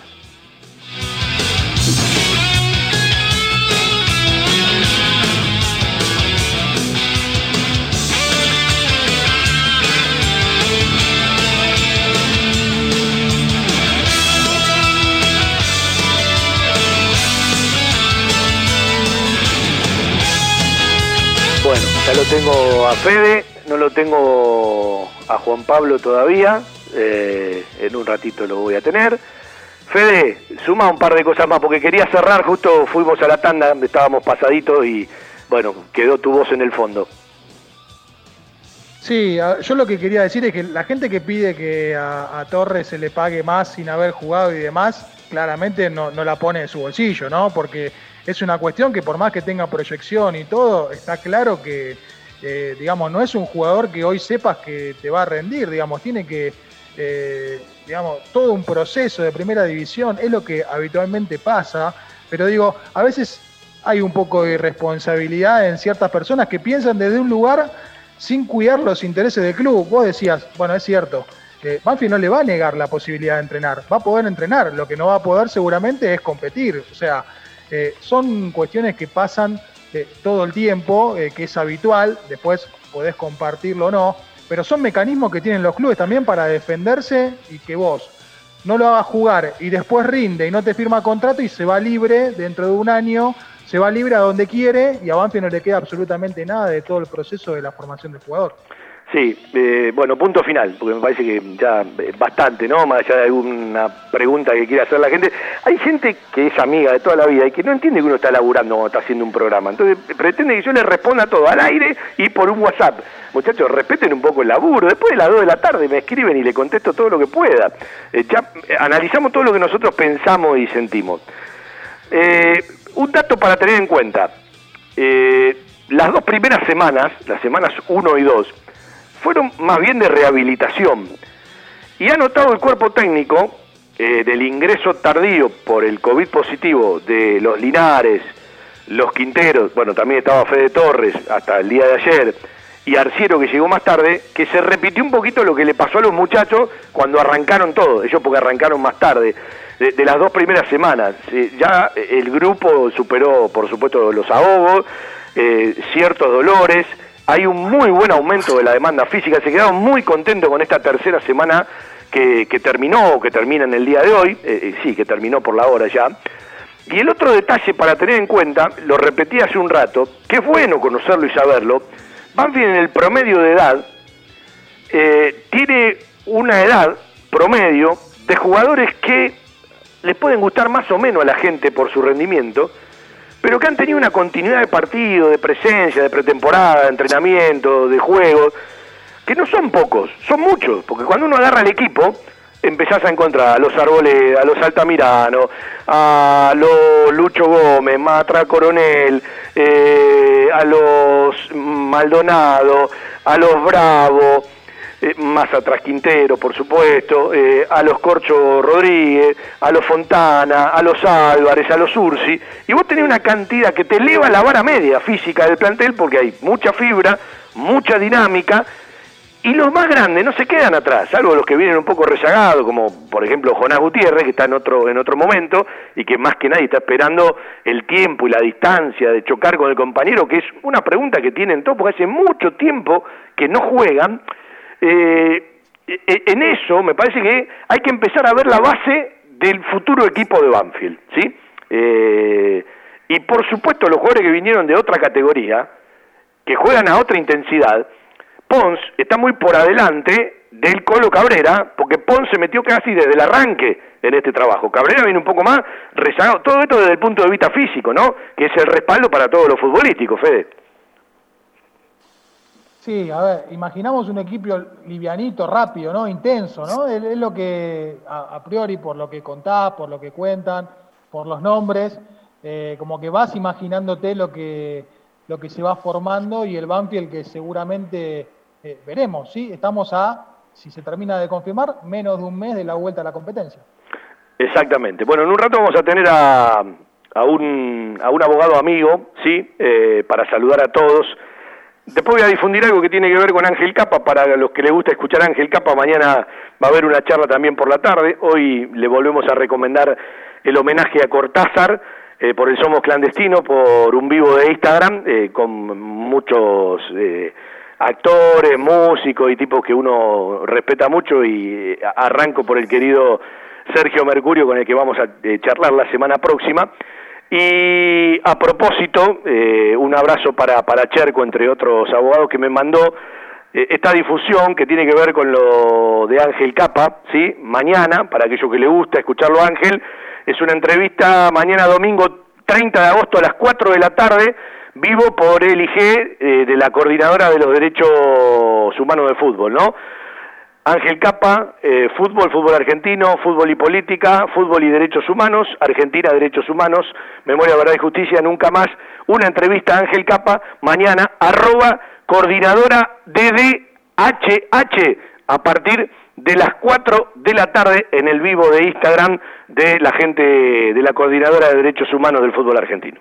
Ya lo tengo a Fede, no lo tengo a Juan Pablo todavía, eh, en un ratito lo voy a tener. Fede, suma un par de cosas más, porque quería cerrar, justo fuimos a la tanda, estábamos pasaditos y bueno, quedó tu voz en el fondo. Sí, yo lo que quería decir es que la gente que pide que a, a Torres se le pague más sin haber jugado y demás, claramente no, no la pone en su bolsillo, ¿no? Porque es una cuestión que por más que tenga proyección y todo, está claro que, eh, digamos, no es un jugador que hoy sepas que te va a rendir, digamos, tiene que, eh, digamos, todo un proceso de primera división, es lo que habitualmente pasa, pero digo, a veces hay un poco de irresponsabilidad en ciertas personas que piensan desde un lugar sin cuidar los intereses del club. Vos decías, bueno, es cierto, eh, Banfield no le va a negar la posibilidad de entrenar, va a poder entrenar, lo que no va a poder seguramente es competir. O sea, eh, son cuestiones que pasan eh, todo el tiempo, eh, que es habitual, después podés compartirlo o no, pero son mecanismos que tienen los clubes también para defenderse y que vos no lo hagas jugar y después rinde y no te firma contrato y se va libre dentro de un año, se va libre a donde quiere y a Banfield no le queda absolutamente nada de todo el proceso de la formación del jugador. Sí, eh, bueno, punto final, porque me parece que ya bastante, ¿no? Más allá de alguna pregunta que quiera hacer la gente. Hay gente que es amiga de toda la vida y que no entiende que uno está laburando o está haciendo un programa. Entonces pretende que yo le responda todo al aire y por un WhatsApp. Muchachos, respeten un poco el laburo. Después de las 2 de la tarde me escriben y le contesto todo lo que pueda. Eh, ya eh, analizamos todo lo que nosotros pensamos y sentimos. Eh, un dato para tener en cuenta. Eh, las dos primeras semanas, las semanas 1 y 2, fueron más bien de rehabilitación. Y ha notado el cuerpo técnico eh, del ingreso tardío por el COVID positivo de los Linares, los Quinteros, bueno, también estaba Fede Torres hasta el día de ayer, y Arciero que llegó más tarde, que se repitió un poquito lo que le pasó a los muchachos cuando arrancaron todo, ellos porque arrancaron más tarde, de, las dos primeras semanas. Eh, ya el grupo superó, por supuesto, los ahogos, eh, ciertos dolores, hay un muy buen aumento de la demanda física, se quedaron muy contentos con esta tercera semana que, terminó o que termina en el día de hoy, eh, eh, sí, que terminó por la hora ya. Y el otro detalle para tener en cuenta, lo repetí hace un rato, que es bueno conocerlo y saberlo, Banfield en el promedio de edad eh, tiene una edad promedio de jugadores que les pueden gustar más o menos a la gente por su rendimiento, pero que han tenido una continuidad de partido, de presencia, de pretemporada, de entrenamiento, de juegos, que no son pocos, son muchos, porque cuando uno agarra el equipo, empezás a encontrar a los Arboleda, a los Altamirano, a los Lucho Gómez, Matra Coronel, eh, a los Maldonado, a los Bravo, eh, más atrás Quintero, por supuesto, eh, a los Corcho Rodríguez, a los Fontana, a los Álvarez, a los Ursi, y vos tenés una cantidad que te eleva la vara media física del plantel porque hay mucha fibra, mucha dinámica, y los más grandes no se quedan atrás, salvo los que vienen un poco rezagados, como por ejemplo Jonás Gutiérrez, que está en otro, en otro momento y que más que nadie está esperando el tiempo y la distancia de chocar con el compañero, que es una pregunta que tienen todos, porque hace mucho tiempo que no juegan. Eh, e- en eso me parece que hay que empezar a ver la base del futuro equipo de Banfield, ¿sí? Eh, y por supuesto los jugadores que vinieron de otra categoría, que juegan a otra intensidad, Pons está muy por adelante del Colo Cabrera, porque Pons se metió casi desde el arranque en este trabajo. Cabrera viene un poco más rezagado, todo esto desde el punto de vista físico, ¿no? Que es el respaldo para todos los futbolísticos, Fede. Sí, a ver, imaginamos un equipo livianito, rápido, ¿no? Intenso, ¿no? Es, lo que, a, a priori, por lo que contás, por lo que cuentan, por los nombres, eh, como que vas imaginándote lo que, lo que se va formando y el Banfield que seguramente eh, veremos, ¿sí? Estamos a, si se termina de confirmar, menos de un mes de la vuelta a la competencia. Exactamente. Bueno, en un rato vamos a tener a, a, un, a un abogado amigo, ¿sí? Eh, para saludar a todos. Después voy a difundir algo que tiene que ver con Ángel Capa, para los que les gusta escuchar Ángel Capa, mañana va a haber una charla también por la tarde, hoy le volvemos a recomendar el homenaje a Cortázar eh, por el Somos Clandestino, por un vivo de Instagram, eh, con muchos eh, actores, músicos y tipos que uno respeta mucho. Y eh, arranco por el querido Sergio Mercurio con el que vamos a eh, charlar la semana próxima. Y a propósito, eh, un abrazo para, para Cherco, entre otros abogados, que me mandó eh, esta difusión que tiene que ver con lo de Ángel Capa, ¿sí? Mañana, para aquellos que le gusta escucharlo Ángel, es una entrevista mañana domingo 30 de agosto a las 4 de la tarde, vivo por el IG eh, de la Coordinadora de los Derechos Humanos de Fútbol, ¿no? Ángel Capa, eh, fútbol, fútbol argentino, fútbol y política, fútbol y derechos humanos, Argentina, derechos humanos, memoria, verdad y justicia, nunca más. Una entrevista a Ángel Capa, mañana, arroba coordinadora DDHH, a partir de las 4 de la tarde en el vivo de Instagram de la gente de la coordinadora de derechos humanos del fútbol argentino.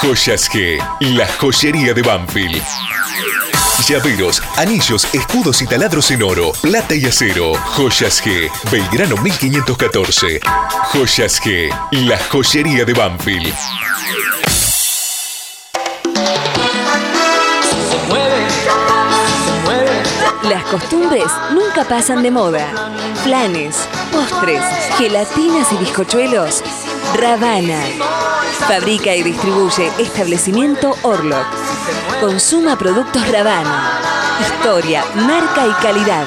Joyas G, la joyería de Banfield. Llaveros, anillos, escudos y taladros en oro, plata y acero. Joyas G, Belgrano 1514. Joyas G, la joyería de Banfield. Las costumbres nunca pasan de moda. Planes, postres, gelatinas y bizcochuelos. Ravana. Fabrica y distribuye establecimiento Orlok. Consuma productos Ravana. Historia, marca y calidad.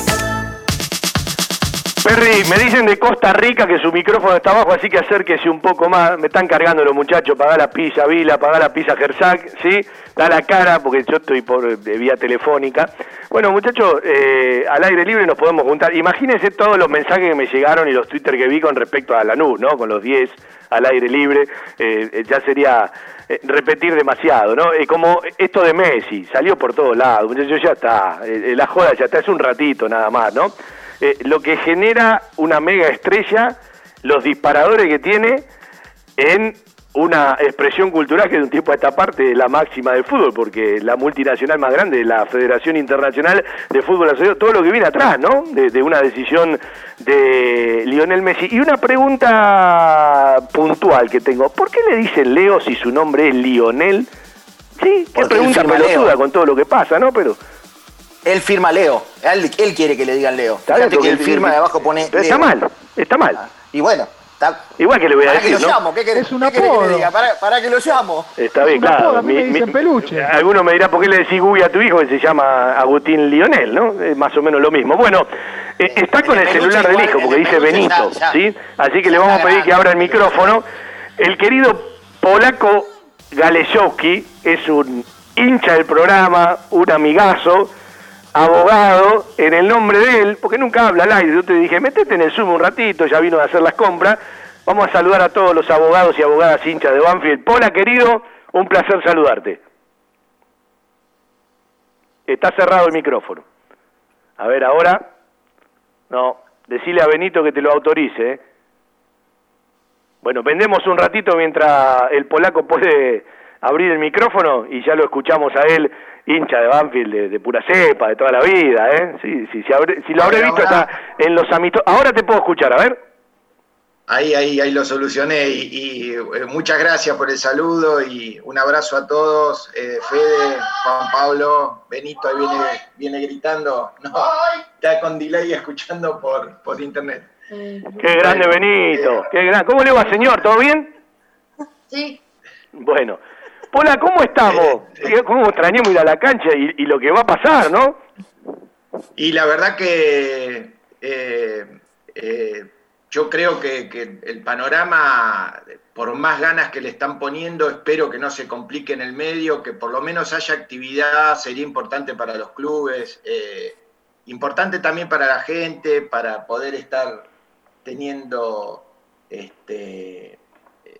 Perry, me dicen de Costa Rica que su micrófono está abajo, así que acérquese un poco más. Me están cargando los muchachos, pagá la pizza Vila, pagá la pizza Gersac, ¿sí? Da la cara, porque yo estoy por eh, vía telefónica. Bueno, muchachos, eh, al aire libre nos podemos juntar. Imagínense todos los mensajes que me llegaron y los Twitter que vi con respecto a la NU, ¿no? Con los 10 al aire libre. Eh, eh, ya sería eh, repetir demasiado, ¿no? Eh, como esto de Messi, salió por todos lados, muchachos, ya está. La joda ya está, es un ratito nada más, ¿no? Eh, lo que genera una mega estrella, los disparadores que tiene en una expresión cultural que de un tiempo a esta parte es la máxima del fútbol, porque la multinacional más grande, la Federación Internacional de Fútbol Asociado, todo lo que viene atrás, ¿no? De, de una decisión de Lionel Messi. Y una pregunta puntual que tengo, ¿por qué le dicen Leo si su nombre es Lionel? Sí, qué Porque pregunta pelotuda Leo. con todo lo que pasa, ¿no? Pero... Él firma Leo. Él, él quiere que le digan Leo. Fíjate que él firma abajo pone Pero está Leo. mal, está mal. Y bueno, está... Igual que le voy a ¿Para decir, que lo ¿no? llamo? ¿Qué querés, Es un qué querés que apodo. le diga? ¿Para, para que lo llamo? Está bien, apodo, claro. a mí me dicen peluche. Alguno me dirá por qué le decís Gubi a tu hijo que se llama Agustín Lionel, ¿no? Es más o menos lo mismo. Bueno, eh, está con el celular del hijo porque el dice Benito. ¿sí? Así que le vamos a pedir que abra el micrófono. El querido polaco Galeshowski es un hincha del programa, un amigazo, abogado, en el nombre de él, porque nunca habla al aire. Yo te dije, metete en el Zoom un ratito, ya vino a hacer las compras. Vamos a saludar a todos los abogados y abogadas hinchas de Banfield. Pola, querido, un placer saludarte. Está cerrado el micrófono. A ver, ahora. No, decile a Benito que te lo autorice. ¿eh? Bueno, vendemos un ratito mientras el polaco puede abrir el micrófono y ya lo escuchamos a él, hincha de Banfield, de, de pura cepa, de toda la vida, ¿eh? Sí, sí, si, habré- si lo habré visto está en los amistosos. Ahora te puedo escuchar, a ver. Ahí, ahí, ahí lo solucioné y, y, eh, muchas gracias por el saludo y un abrazo a todos. Eh, Fede, Juan Pablo, Benito ahí viene, viene gritando. No, está con delay escuchando por, por internet. Qué grande Benito, qué gran- ¿Cómo le va, señor? ¿Todo bien? Sí. Bueno. Pola, ¿cómo estamos? ¿Cómo extrañamos ir a la cancha y, y lo que va a pasar, no? Y la verdad que eh, eh, yo creo que, que el panorama, por más ganas que le están poniendo, espero que no se complique en el medio, que por lo menos haya actividad, sería importante para los clubes, eh, importante también para la gente, para poder estar teniendo este,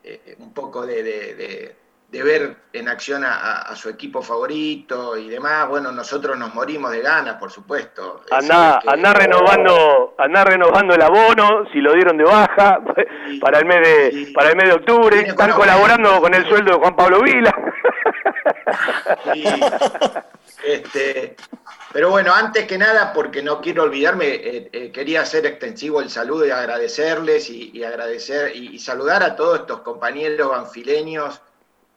eh, un poco de, de- de- de ver en acción a, su equipo favorito y demás. Bueno, nosotros nos morimos de ganas, por supuesto. Andá, que- andá renovando, andá renovando el abono, si lo dieron de baja, para el mes de, para el mes de octubre, están colaborando con el sueldo de Juan Pablo Vila. Este, pero bueno, antes que nada, porque no quiero olvidarme, eh, eh, quería hacer extensivo el saludo y agradecerles y, agradecer y, y saludar a todos estos compañeros banfileños,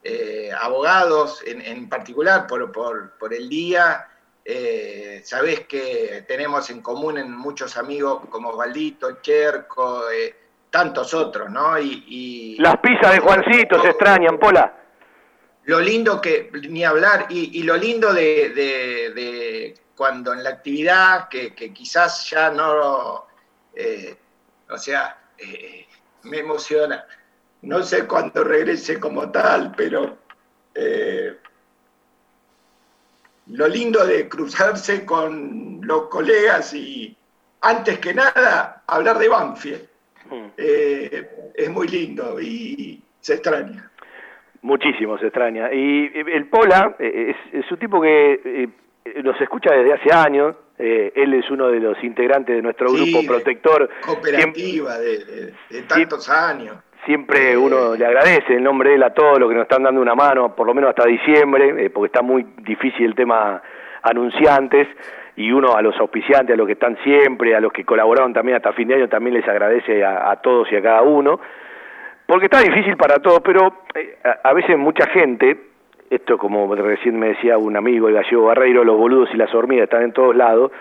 eh, abogados en, en particular por, por- por el día. Eh, sabés que tenemos en común en muchos amigos como Osvaldito, Cherco, eh, tantos otros, ¿no? Y, y- Las pizzas de Juancito se extrañan, Pola. lo lindo que, ni hablar, y, y lo lindo de, de- de cuando en la actividad, que, que quizás ya no, eh, o sea, me emociona. No sé cuándo regrese como tal, pero eh, lo lindo de cruzarse con los colegas y, antes que nada, hablar de Banfield. Eh, es muy lindo y se extraña. Muchísimo se extraña. Y el Pola eh, es, es un tipo que eh, nos escucha desde hace años. eh, él es uno de los integrantes de nuestro Sí, grupo protector. Cooperativa de, de- de tantos años. Siempre uno le agradece en nombre de él a todos los que nos están dando una mano, por lo menos hasta diciembre, eh, porque está muy difícil el tema anunciantes, y uno a los auspiciantes, a los que están siempre, a los que colaboraron también hasta fin de año, también les agradece a, a todos y a cada uno, porque está difícil para todos, pero eh, a, a veces mucha gente, esto como recién me decía un amigo, el gallego Barreiro, los boludos y las hormigas están en todos lados,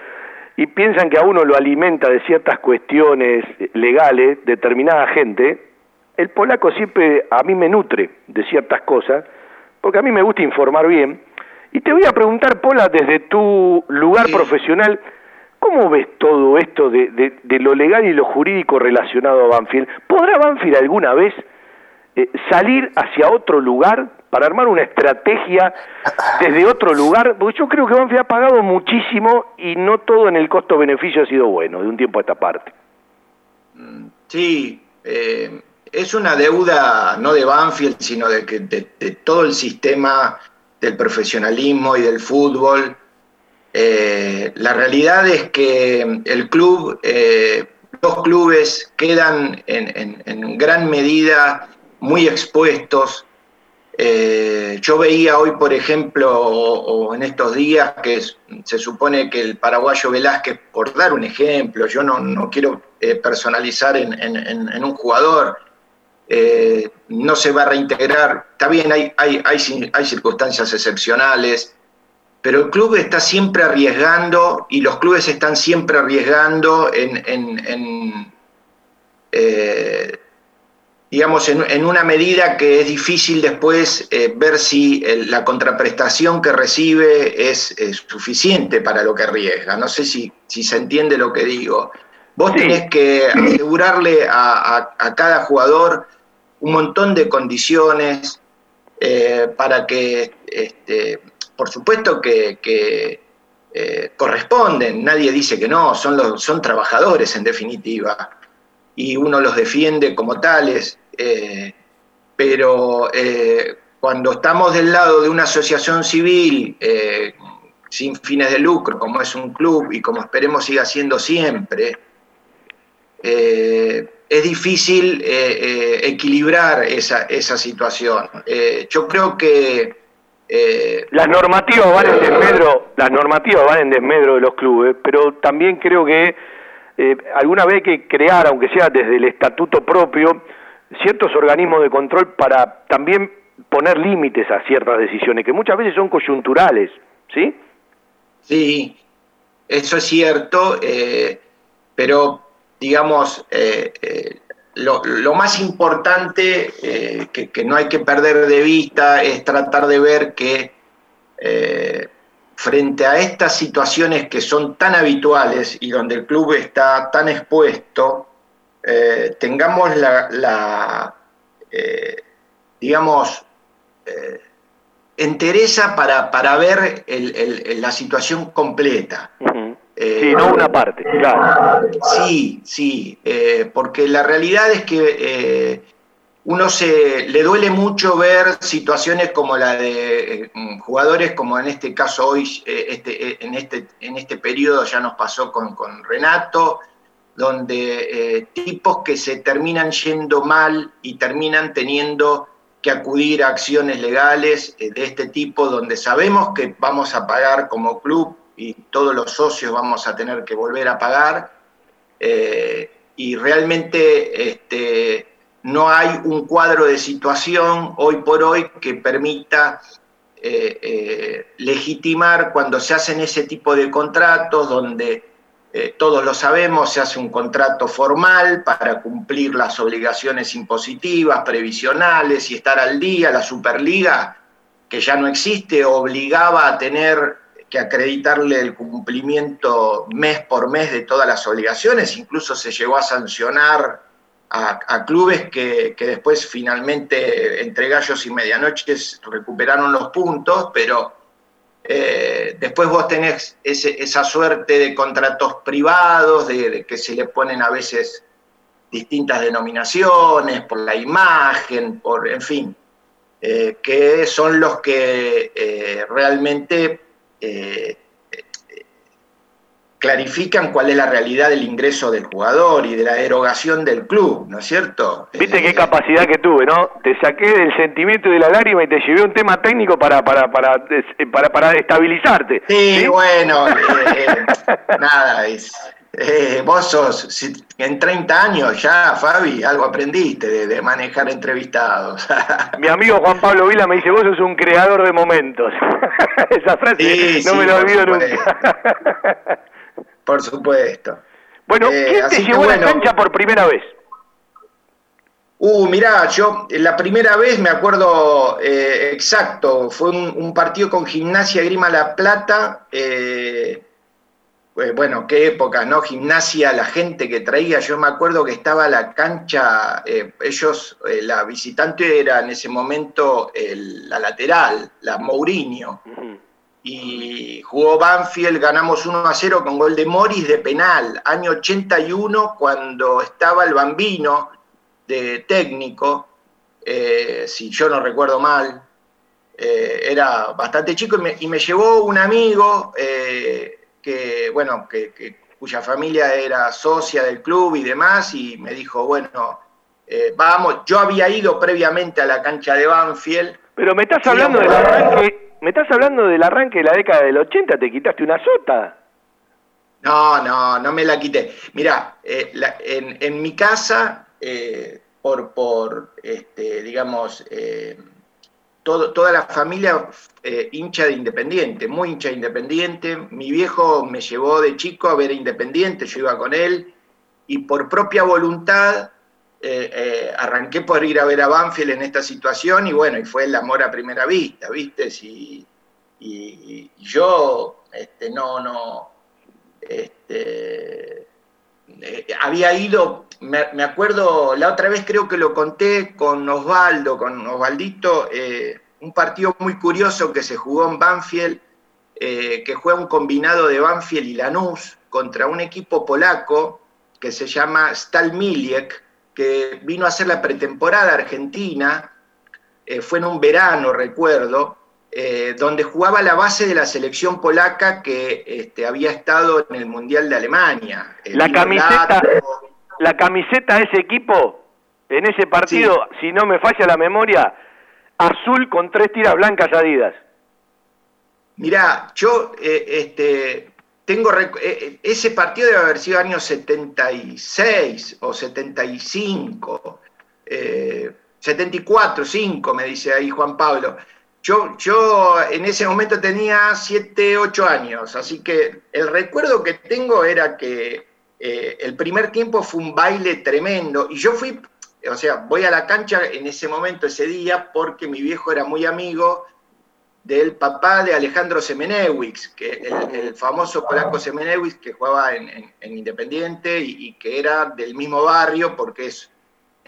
y piensan que a uno lo alimenta de ciertas cuestiones legales determinada gente, el polaco siempre a mí me nutre de ciertas cosas, porque a mí me gusta informar bien. Y te voy a preguntar, Pola, desde tu lugar profesional, ¿cómo ves todo esto de, de- de lo legal y lo jurídico relacionado a Banfield? ¿Podrá Banfield alguna vez eh, salir hacia otro lugar para armar una estrategia desde otro lugar? Porque yo creo que Banfield ha pagado muchísimo y no todo en el costo-beneficio ha sido bueno de un tiempo a esta parte. Sí, eh, es una deuda no de Banfield, sino de, que, de, todo el sistema del profesionalismo y del fútbol. Eh, la realidad es que el club, eh, los clubes quedan en, gran medida muy expuestos. Eh, yo veía hoy, por ejemplo, o, en estos días, que se supone que el paraguayo Velázquez, por dar un ejemplo, yo no, quiero eh, personalizar en un jugador, eh, no se va a reintegrar. Está bien, hay, hay, hay, circunstancias excepcionales, pero el club está siempre arriesgando y los clubes están siempre arriesgando en, en- eh, digamos, en, una medida que es difícil después eh, ver si la contraprestación que recibe es, suficiente para lo que arriesga. No sé si se entiende lo que digo. Vos tenés que asegurarle a, a- a cada jugador un montón de condiciones, eh, para que, este, por supuesto que, que, eh, corresponden, nadie dice que no, son, los, son trabajadores en definitiva, y uno los defiende como tales, eh, pero cuando estamos del lado de una asociación civil sin fines de lucro, como es un club y como esperemos siga siendo siempre, es difícil eh, eh, equilibrar esa, esa situación. Eh, yo creo que... las normativas van en desmedro, las normativas van en desmedro de los clubes, pero también creo que alguna vez hay que crear, aunque sea desde el estatuto propio, ciertos organismos de control para también poner límites a ciertas decisiones, que muchas veces son coyunturales, ¿sí? Sí, eso es cierto, pero digamos, eh, eh, lo, más importante eh, que, no hay que perder de vista es tratar de ver que frente a estas situaciones que son tan habituales y donde el club está tan expuesto, tengamos la, digamos, entereza para, para ver la situación completa. Eh, sí, no una parte, claro. Sí, sí, eh, porque la realidad es que eh, uno se le duele mucho ver situaciones como la de jugadores como en este caso hoy, este, en, este, en este periodo ya nos pasó con, con Renato, donde tipos que se terminan yendo mal y terminan teniendo que acudir a acciones legales de este tipo, donde sabemos que vamos a pagar como club y todos los socios vamos a tener que volver a pagar. Eh, y realmente este, no hay un cuadro de situación hoy por hoy que permita eh, eh, legitimar cuando se hacen ese tipo de contratos donde todos lo sabemos, se hace un contrato formal para cumplir las obligaciones impositivas, previsionales y estar al día. La Superliga, que ya no existe, obligaba a tener que acreditarle el cumplimiento mes por mes de todas las obligaciones, incluso se llegó a sancionar a, clubes que, después finalmente entre gallos y medianoches recuperaron los puntos, pero eh, después vos tenés esa suerte de contratos privados, de, que se le ponen a veces distintas denominaciones, por la imagen, por, en fin, eh, que son los que eh, realmente eh, clarifican cuál es la realidad del ingreso del jugador y de la erogación del club, ¿no es cierto? Viste qué capacidad que tuve, ¿no? Te saqué del sentimiento y de la lágrima y te llevé un tema técnico para para para para, para estabilizarte. Sí, bueno, eh, (laughs) nada, es, eh, vos sos, en 30 años ya, Fabi, algo aprendiste de, manejar entrevistados. (laughs) Mi amigo Juan Pablo Vila me dice, vos sos un creador de momentos. (laughs) Esa frase no me la olvido nunca. (laughs) por supuesto. Bueno, eh, ¿quién te llevó a la cancha por primera vez? Uh, mirá, yo la primera vez me acuerdo eh, exacto, fue un, partido con Gimnasia Grima La Plata. Eh, eh, bueno, qué época, ¿no? Gimnasia, la gente que traía, yo me acuerdo que estaba la cancha, eh, ellos, eh, la visitante era en ese momento la lateral, la Mourinho, y jugó Banfield, ganamos 1 a 0 con gol de Morris de penal, año 81, cuando estaba el bambino de técnico, si yo no recuerdo mal, era bastante chico y me, y me llevó un amigo, que, bueno, que, cuya familia era socia del club y demás, y me dijo, bueno, eh, vamos, yo había ido previamente a la cancha de Banfield. Pero me estás hablando del arranque, me estás hablando del arranque de la década del 80, te quitaste una sota. No, no, no me la quité. Mira, eh, en, en, mi casa, eh, por, por este, digamos, toda la familia eh, hincha de Independiente, muy hincha de Independiente. Mi viejo me llevó de chico a ver a Independiente, yo iba con él, y por propia voluntad eh, eh, arranqué por ir a ver a Banfield en esta situación, y bueno, y fue el amor a primera vista, ¿viste? Y, y, yo este, no, no, este, había ido, me, acuerdo, la otra vez creo que lo conté con Osvaldo, con Osvaldito, un partido muy curioso que se jugó en Banfield, eh, que juega un combinado de Banfield y Lanús contra un equipo polaco que se llama Stal Miliek, que vino a hacer la pretemporada argentina, eh, fue en un verano, recuerdo, eh, donde jugaba la base de la selección polaca que este, había estado en el Mundial de Alemania. La camiseta, la camiseta de ese equipo, en ese partido, si no me falla la memoria, azul con tres tiras blancas adidas. Mirá, yo eh, este, tengo ese partido debe haber sido año 76 o 75, 74, 5, me dice ahí Juan Pablo. Yo, yo en ese momento tenía 7, 8 años, así que el recuerdo que tengo era que eh, el primer tiempo fue un baile tremendo y yo fui, o sea, voy a la cancha en ese momento, ese día, porque mi viejo era muy amigo del papá de Alejandro Semenewicz, que el, famoso polaco Semenewicz que jugaba en, Independiente y, que era del mismo barrio, porque es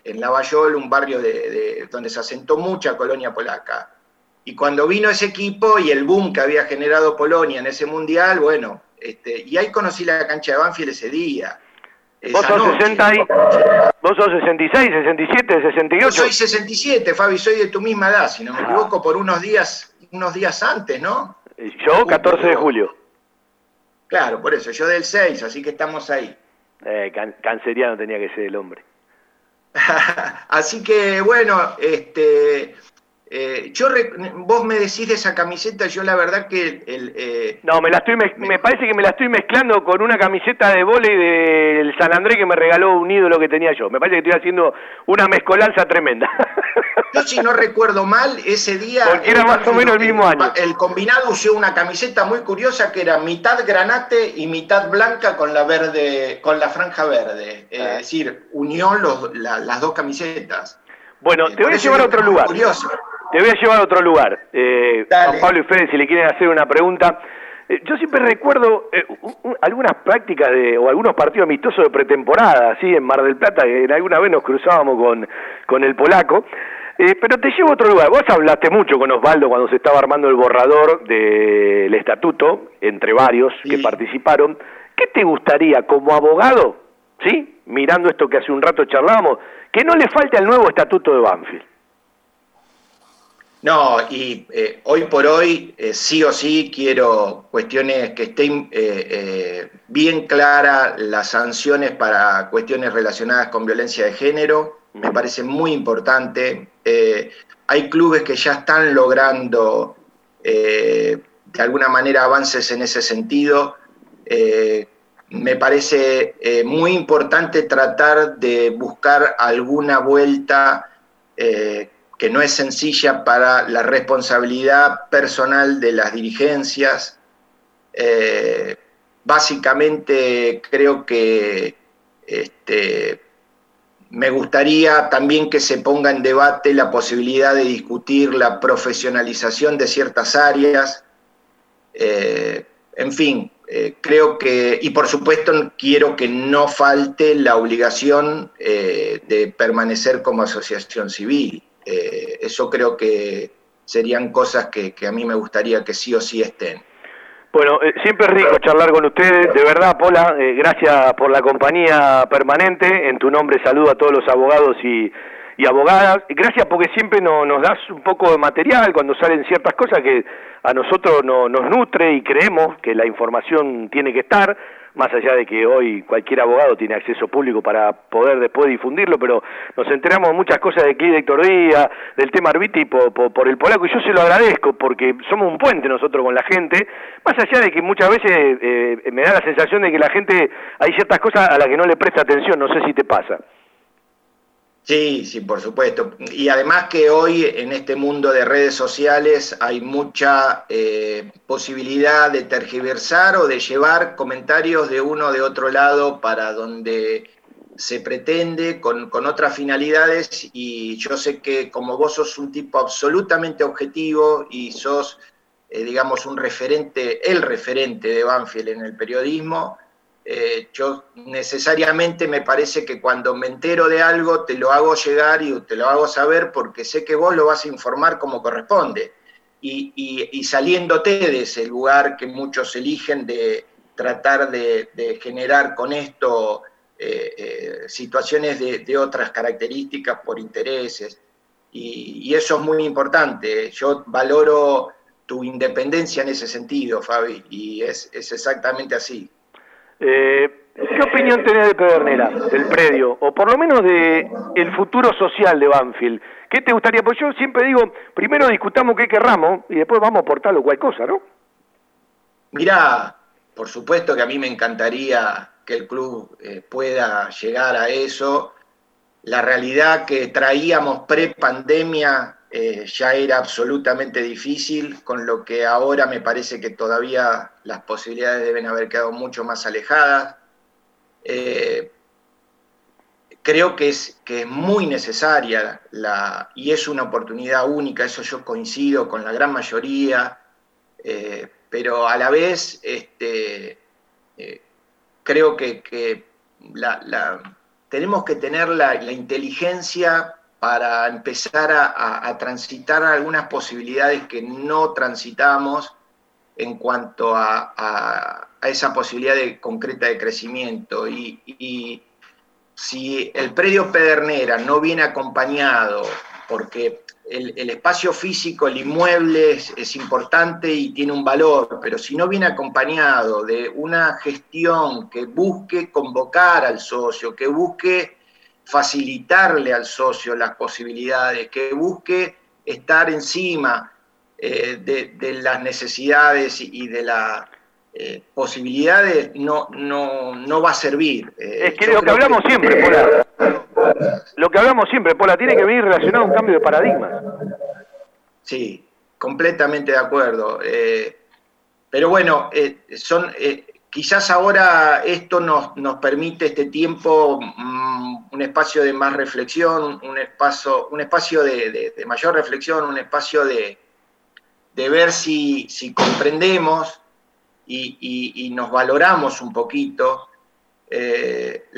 en Lavallol un barrio de, donde se asentó mucha colonia polaca. Y cuando vino ese equipo y el boom que había generado Polonia en ese mundial, bueno, este, y ahí conocí la cancha de Banfield ese día. ¿Vos sos, 60 ¿Vos sos 66, 67, 68? Yo soy 67, Fabi, soy de tu misma edad, si no me equivoco, por unos días, unos días antes, ¿no? Yo, 14 de julio. Claro, por eso, yo del 6, así que estamos ahí. Eh, canceriano tenía que ser el hombre. (laughs) así que, bueno, este, eh, yo vos me decís de esa camiseta, yo la verdad que el, eh, no me la estoy me, parece que me la estoy mezclando con una camiseta de volei del San Andrés que me regaló un ídolo que tenía yo. Me parece que estoy haciendo una mezcolanza tremenda. (laughs) Yo si no recuerdo mal ese día porque era más o menos el mismo año. El combinado usó una camiseta muy curiosa que era mitad granate y mitad blanca con la verde con la franja verde, es decir, unió las dos camisetas. Bueno, te voy a llevar a otro lugar. Curioso. Te voy a llevar a otro lugar. Eh, Juan Pablo y Fede, si le quieren hacer una pregunta. Eh, yo siempre recuerdo eh, algunas prácticas de, o algunos partidos amistosos de pretemporada, así en Mar del Plata, que en alguna vez nos cruzábamos con, con el polaco. Eh, pero te llevo a otro lugar. Vos hablaste mucho con Osvaldo cuando se estaba armando el borrador del estatuto, entre varios que participaron. ¿Qué te gustaría como abogado, sí, mirando esto que hace un rato charlábamos, que no le falte al nuevo estatuto de Banfield? No, y eh, hoy por hoy eh, sí o sí quiero cuestiones que estén eh, bien claras las sanciones para cuestiones relacionadas con violencia de género. Me parece muy importante. hay clubes que ya están logrando de alguna manera avances en ese sentido. me parece muy importante tratar de buscar alguna vuelta que no es sencilla para la responsabilidad personal de las dirigencias. Eh, básicamente creo que este, me gustaría también que se ponga en debate la posibilidad de discutir la profesionalización de ciertas áreas. Eh, en fin, eh, creo que, y por supuesto quiero que no falte la obligación de permanecer como asociación civil. Eh, eso creo que serían cosas que, a mí me gustaría que sí o sí estén. Bueno, eh, siempre es rico charlar con ustedes, de verdad, Pola, eh, gracias por la compañía permanente, en tu nombre saludo a todos los abogados y, abogadas, gracias porque siempre nos das un poco de material cuando salen ciertas cosas que a nosotros nos nutre y creemos que la información tiene que estar, más allá de que hoy cualquier abogado tiene acceso público para poder después difundirlo, pero nos enteramos muchas cosas de aquí de Héctor Díaz, del tema Arbiti por, por, el polaco, y yo se lo agradezco porque somos un puente nosotros con la gente, más allá de que muchas veces eh, me da la sensación de que la gente hay ciertas cosas a las que no le presta atención, no sé si te pasa. Sí, sí, por supuesto. Y además que hoy en este mundo de redes sociales hay mucha eh, posibilidad de tergiversar o de llevar comentarios de uno de otro lado para donde se pretende con, otras finalidades y yo sé que como vos sos un tipo absolutamente objetivo y sos, eh, digamos, un referente, el referente de Banfield en el periodismo, eh, yo necesariamente me parece que cuando me entero de algo te lo hago llegar y te lo hago saber porque sé que vos lo vas a informar como corresponde. Y, saliéndote de ese lugar que muchos eligen de tratar de, generar con esto eh, eh, situaciones de, otras características por intereses. Y, eso es muy importante. Yo valoro tu independencia en ese sentido, Fabi, y es exactamente así. Eh, ¿Qué opinión tenés de Pedernera, del predio, o por lo menos de futuro social de Banfield? ¿Qué te gustaría? Pues yo siempre digo, primero discutamos qué querramos y después vamos a aportar lo cual cosa, ¿no? Mirá, por supuesto que a mí me encantaría que el club eh, pueda llegar a eso. La realidad que traíamos pre-pandemia eh, ya era absolutamente difícil, con lo que ahora me parece que todavía las posibilidades deben haber quedado mucho más alejadas. Eh, creo que es, que es muy necesaria la, y es una oportunidad única, eso yo coincido con la gran mayoría, eh, pero a la vez este, creo que, tenemos que tener la, la inteligencia para empezar a, transitar algunas posibilidades que no transitamos en cuanto a, esa posibilidad concreta de crecimiento. Y, si el predio Pedernera no viene acompañado, porque el, espacio físico, el inmueble es, importante y tiene un valor, pero si no viene acompañado de una gestión que busque convocar al socio, que busque facilitarle al socio las posibilidades, que busque estar encima eh, de, las necesidades y de las eh, posibilidades, no, no, no va a servir. Eh, es que lo que hablamos siempre, Pola, lo que hablamos siempre, Pola, tiene que venir relacionado a un cambio de paradigma. Sí, completamente de acuerdo. pero bueno, son Quizás ahora esto nos, permite este tiempo mm, un espacio de más reflexión, un espacio, un espacio de, mayor reflexión, un espacio de, ver si, comprendemos y, nos valoramos un poquito. Eh,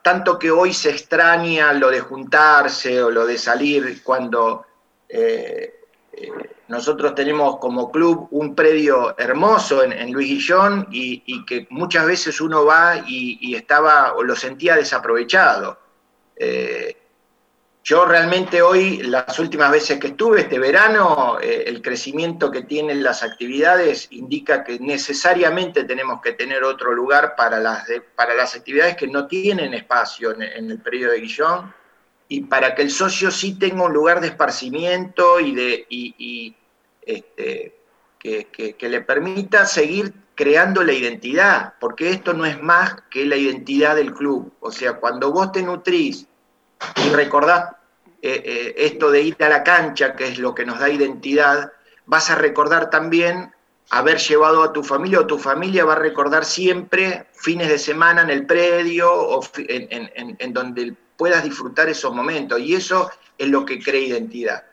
tanto que hoy se extraña lo de juntarse o lo de salir cuando eh, eh, nosotros tenemos como club un predio hermoso en, Luis Guillón y, que muchas veces uno va y, estaba o lo sentía desaprovechado. Eh, yo realmente hoy, las últimas veces que estuve este verano, eh, el crecimiento que tienen las actividades indica que necesariamente tenemos que tener otro lugar para las, para las actividades que no tienen espacio en, en el predio de Guillón y para que el socio sí tenga un lugar de esparcimiento y, de, y, este, que, le permita seguir creando la identidad, porque esto no es más que la identidad del club. O sea, cuando vos te nutrís y recordás eh, eh, esto de ir a la cancha, que es lo que nos da identidad, vas a recordar también haber llevado a tu familia o tu familia va a recordar siempre fines de semana en el predio o en, en, donde puedas disfrutar esos momentos. Y eso es lo que crea identidad.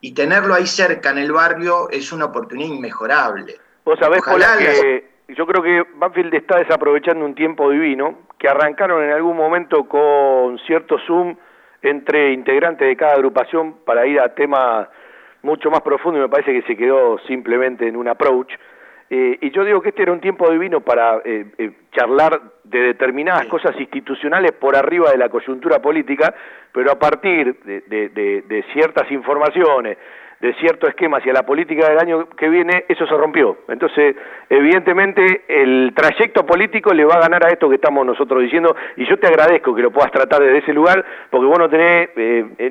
Y tenerlo ahí cerca en el barrio es una oportunidad inmejorable. Vos sabés, que yo creo que Banfield está desaprovechando un tiempo divino, que arrancaron en algún momento con cierto Zoom entre integrantes de cada agrupación para ir a temas mucho más profundos y me parece que se quedó simplemente en un approach eh, y yo digo que este era un tiempo divino para eh, eh, charlar de determinadas cosas institucionales por arriba de la coyuntura política, pero a partir de, ciertas informaciones, de cierto esquema hacia la política del año que viene, eso se rompió. Entonces, evidentemente, el trayecto político le va a ganar a esto que estamos nosotros diciendo, y yo te agradezco que lo puedas tratar desde ese lugar, porque vos no tenés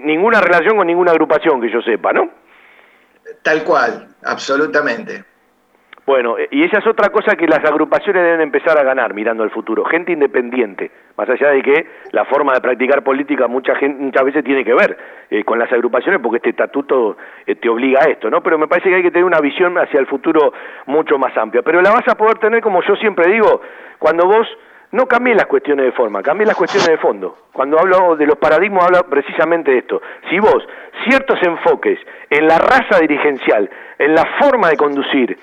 ninguna relación con ninguna agrupación que yo sepa, ¿no? Tal cual, absolutamente. Bueno, eh, y esa es otra cosa que las agrupaciones deben empezar a ganar mirando al futuro, gente independiente, más allá de que la forma de practicar política mucha gente, muchas veces tiene que ver eh, con las agrupaciones porque este estatuto eh, te obliga a esto, ¿no? Pero me parece que hay que tener una visión hacia el futuro mucho más amplia, pero la vas a poder tener, como yo siempre digo, cuando vos no cambies las cuestiones de forma, cambies las cuestiones de fondo. Cuando hablo de los paradigmas, hablo precisamente de esto. Si vos ciertos enfoques en la raza dirigencial, en la forma de conducir,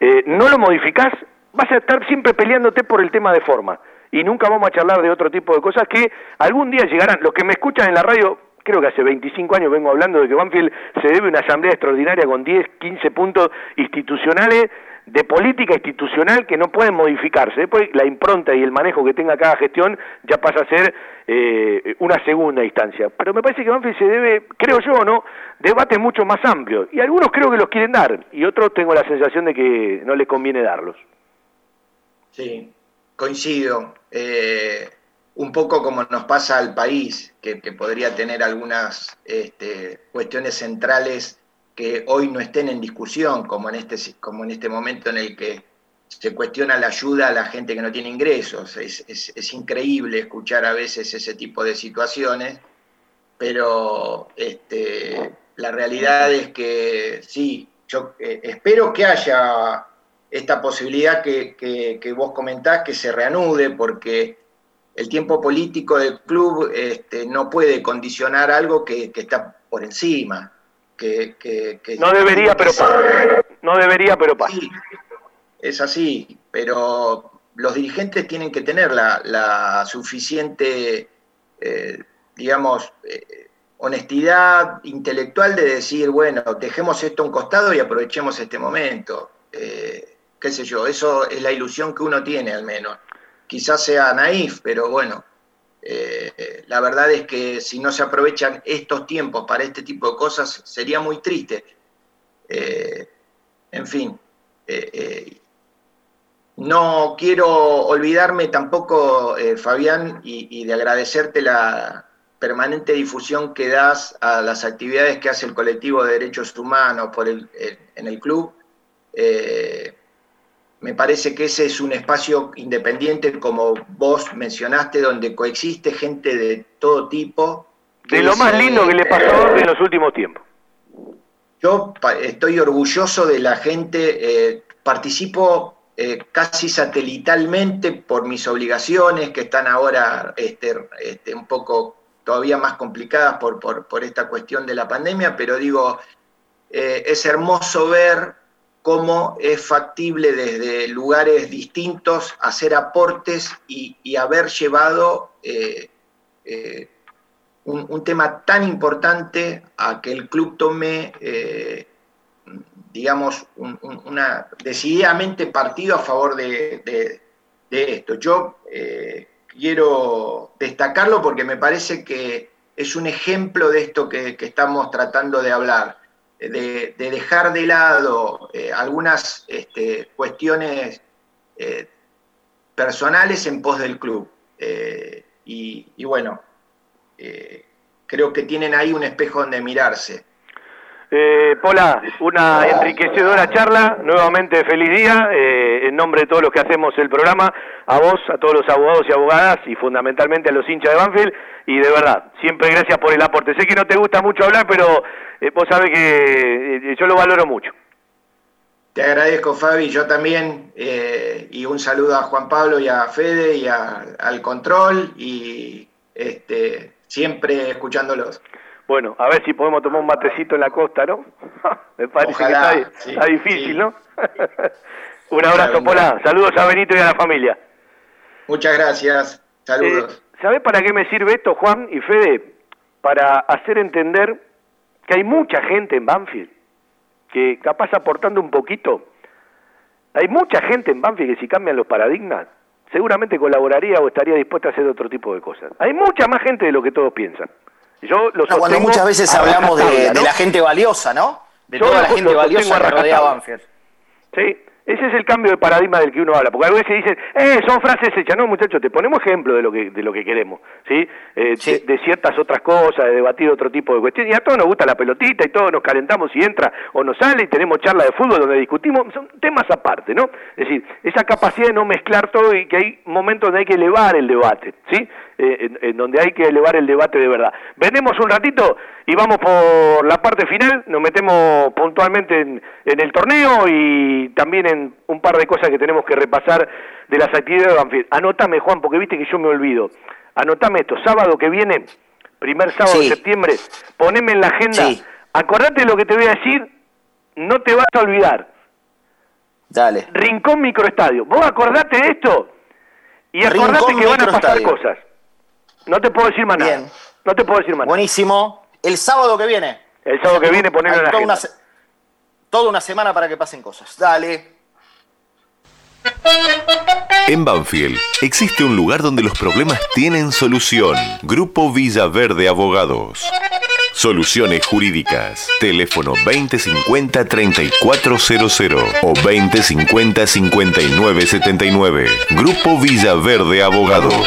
eh, no lo modificás, vas a estar siempre peleándote por el tema de forma y nunca vamos a charlar de otro tipo de cosas que algún día llegarán. Los que me escuchan en la radio, creo que hace 25 años vengo hablando de que Banfield se debe una asamblea extraordinaria con 10, 15 puntos institucionales de política institucional que no pueden modificarse. Después la impronta y el manejo que tenga cada gestión ya pasa a ser eh, una segunda instancia. Pero me parece que Banfield se debe, creo yo, ¿no? Debates mucho más amplios. Y algunos creo que los quieren dar y otros tengo la sensación de que no les conviene darlos. Sí, coincido. Eh, un poco como nos pasa al país, que, podría tener algunas este, cuestiones centrales que hoy no estén en discusión, como en, este, como en este momento en el que se cuestiona la ayuda a la gente que no tiene ingresos. Es, increíble escuchar a veces ese tipo de situaciones, pero este, la realidad es que sí, yo eh, espero que haya esta posibilidad que, que, vos comentás, que se reanude, porque el tiempo político del club este, no puede condicionar algo que, está por encima. Que, no debería, pero pasa. No debería, pero pasa. es así, pero los dirigentes tienen que tener la, suficiente, eh, digamos, eh, honestidad intelectual de decir, bueno, dejemos esto a un costado y aprovechemos este momento. Eh, qué sé yo, eso es la ilusión que uno tiene al menos quizás sea naif, pero bueno, eh, la verdad es que si no se aprovechan estos tiempos para este tipo de cosas, sería muy triste. Eh, en fin, eh, no quiero olvidarme tampoco, Fabián, y, de agradecerte la permanente difusión que das a las actividades que hace el colectivo de derechos humanos por en el club me parece que ese es un espacio independiente, como vos mencionaste, donde coexiste gente de todo tipo. De lo más lindo que le pasó en los últimos tiempos. Yo estoy orgulloso de la gente, eh, participo eh, casi satelitalmente por mis obligaciones, que están ahora este, este, un poco todavía más complicadas por, por, esta cuestión de la pandemia, pero digo, eh, es hermoso ver cómo es factible desde lugares distintos hacer aportes y, haber llevado eh, eh, un, tema tan importante a que el club tome, eh, digamos, una, decididamente partido a favor de, esto. Yo quiero destacarlo porque me parece que es un ejemplo de esto que estamos tratando de hablar de, dejar de lado eh, algunas este, cuestiones eh, personales en pos del club. Eh, y, bueno, creo que tienen ahí un espejo donde mirarse. Pola, una enriquecedora charla, nuevamente feliz día, en nombre de todos los que hacemos el programa, a vos, a todos los abogados y abogadas y fundamentalmente a los hinchas de Banfield, y de verdad, siempre gracias por el aporte. Sé que no te gusta mucho hablar, pero eh, vos sabés que eh, yo lo valoro mucho. Te agradezco, Fabi, yo también, eh, y un saludo a Juan Pablo y a Fede y al control, y este, siempre escuchándolos. Bueno, a ver si podemos tomar un matecito en la costa, ¿no? (laughs) Me parece que está, difícil, ¿no? (laughs) un abrazo, Pola. Saludos a Benito y a la familia. Muchas gracias. Saludos. ¿Sabés para qué me sirve esto, Juan y Fede? Para hacer entender que hay mucha gente en Banfield que capaz aportando un poquito, hay mucha gente en Banfield que si cambian los paradigmas, seguramente colaboraría o estaría dispuesta a hacer otro tipo de cosas. Hay mucha más gente de lo que todos piensan. Yo lo cuando muchas veces hablamos de, la gente valiosa, ¿no? De toda la gente valiosa que rodea Banfield. Sí, ese es el cambio de paradigma del que uno habla, porque a veces dicen, eh, son frases hechas. No, muchachos, te ponemos ejemplo de lo que, de lo que queremos, ¿sí? Eh, de, ciertas otras cosas, de debatir otro tipo de cuestiones. Y a todos nos gusta la pelotita y todos nos calentamos y entra o nos sale y tenemos charla de fútbol donde discutimos. Son temas aparte, ¿no? Es decir, esa capacidad de no mezclar todo y que hay momentos donde hay que elevar el debate, ¿sí? Eh, en, donde hay que elevar el debate de verdad. Vendemos un ratito y vamos por la parte final, nos metemos puntualmente en, el torneo y también en un par de cosas que tenemos que repasar de las actividades de Banfield. Anótame, Juan, porque viste que yo me olvido. Anótame esto, sábado que viene, primer sábado de septiembre, poneme en la agenda, acordate de lo que te voy a decir, no te vas a olvidar. Dale. Rincón Microestadio. Vos acordate de esto y acordate Rincón que van a pasar cosas. No te puedo decir más nada. Bien. No te puedo decir más nada. Buenísimo. El sábado que viene. El sábado que viene en la toda una, agenda. toda una semana para que pasen cosas. Dale. En Banfield existe un lugar donde los problemas tienen solución. Grupo Villaverde Abogados. Soluciones jurídicas. Teléfono 2050-3400 o 2050-5979. Grupo Villaverde Abogados.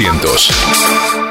900.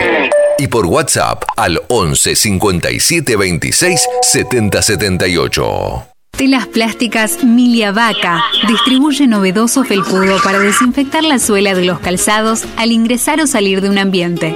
y por WhatsApp al 11 57 26 70 78. Telas plásticas Milia Vaca distribuye novedoso felpudo para desinfectar la suela de los calzados al ingresar o salir de un ambiente.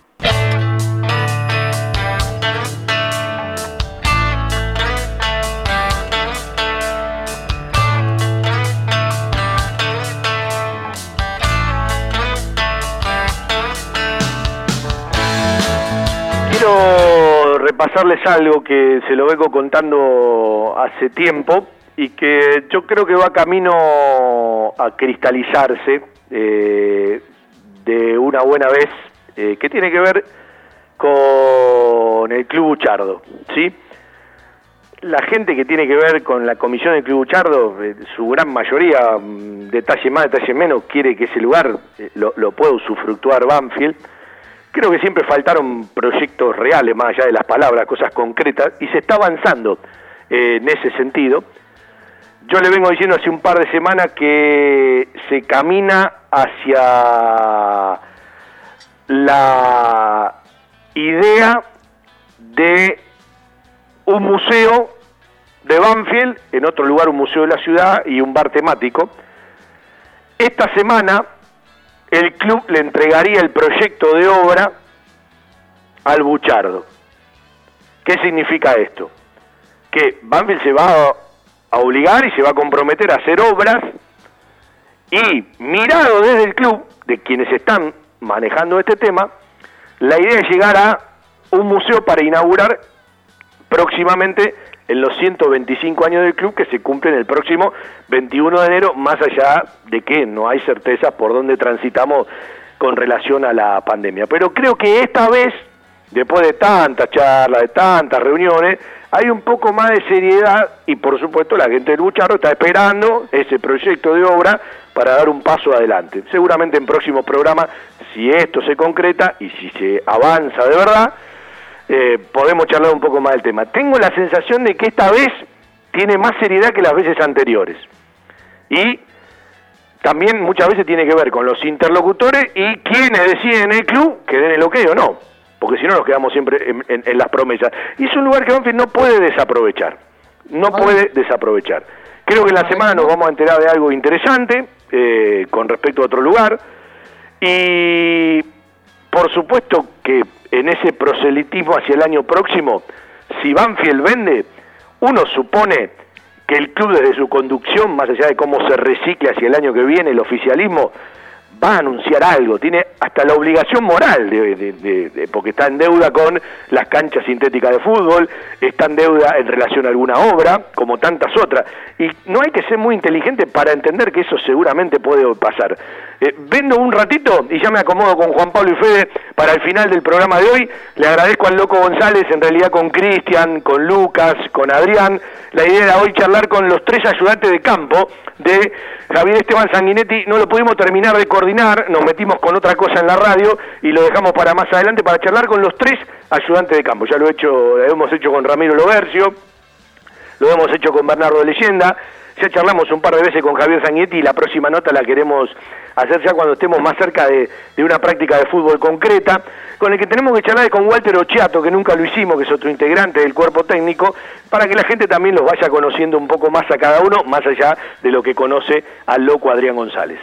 Quiero repasarles algo que se lo vengo contando hace tiempo y que yo creo que va camino a cristalizarse eh, de una buena vez, eh, que tiene que ver con el Club Buchardo, ¿sí? La gente que tiene que ver con la comisión del Club Buchardo, eh, su gran mayoría, mm, detalle más, detalle menos, quiere que ese lugar lo pueda usufructuar Banfield. Creo que siempre faltaron proyectos reales, más allá de las palabras, cosas concretas, y se está avanzando eh, en ese sentido. Yo le vengo diciendo hace un par de semanas que se camina hacia la idea de un museo de Banfield, en otro lugar un museo de la ciudad y un bar temático. Esta semana el club le entregaría el proyecto de obra al Buchardo. ¿Qué significa esto? Que Banfield se va a, obligar y se va a comprometer a hacer obras y mirado desde el club, de quienes están manejando este tema, la idea es llegar a un museo para inaugurar próximamente en los 125 años del club que se cumplen el próximo 21 de enero, más allá de que no hay certeza por dónde transitamos con relación a la pandemia. Pero creo que esta vez, después de tantas charlas, de tantas reuniones, hay un poco más de seriedad y por supuesto la gente del Buchardo está esperando ese proyecto de obra para dar un paso adelante. Seguramente en próximos programas, si esto se concreta y si se avanza de verdad, eh, podemos charlar un poco más del tema. Tengo la sensación de que esta vez tiene más seriedad que las veces anteriores. Y también muchas veces tiene que ver con los interlocutores y quienes deciden en el club que den el ok o no, porque si no nos quedamos siempre en, las promesas. Y es un lugar que Banfield no puede desaprovechar, no puede desaprovechar. Creo que en la semana nos vamos a enterar de algo interesante eh, con respecto a otro lugar y por supuesto que en ese proselitismo hacia el año próximo, si Banfield vende, uno supone que el club desde su conducción, más allá de cómo se recicle hacia el año que viene el oficialismo, va a anunciar algo, tiene hasta la obligación moral, de, porque está en deuda con las canchas sintéticas de fútbol, está en deuda en relación a alguna obra, como tantas otras, y no hay que ser muy inteligente para entender que eso seguramente puede pasar. Eh, vendo un ratito y ya me acomodo con Juan Pablo y Fede para el final del programa de hoy. Le agradezco al Loco González, en realidad con Cristian, con Lucas, con Adrián. La idea era hoy charlar con los tres ayudantes de campo de Javier Esteban Sanguinetti. No lo pudimos terminar de coordinar, nos metimos con otra cosa en la radio y lo dejamos para más adelante para charlar con los tres ayudantes de campo. Ya lo, he hecho, lo hemos hecho con Ramiro Lobercio, lo hemos hecho con Bernardo Leyenda ya charlamos un par de veces con Javier Sanguietti y la próxima nota la queremos hacer ya cuando estemos más cerca de, una práctica de fútbol concreta. Con el que tenemos que charlar es con Walter Ochiato, que nunca lo hicimos, que es otro integrante del cuerpo técnico, para que la gente también los vaya conociendo un poco más a cada uno, más allá de lo que conoce al loco Adrián González.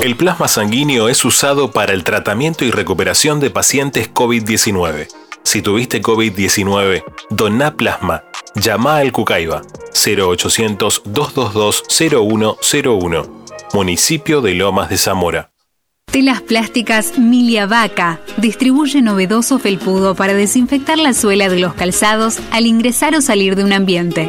El plasma sanguíneo es usado para el tratamiento y recuperación de pacientes COVID-19. Si tuviste COVID-19, doná plasma. Llama al Cucaiba 0800-222-0101. Municipio de Lomas de Zamora. Telas plásticas Milia Vaca distribuye novedoso felpudo para desinfectar la suela de los calzados al ingresar o salir de un ambiente.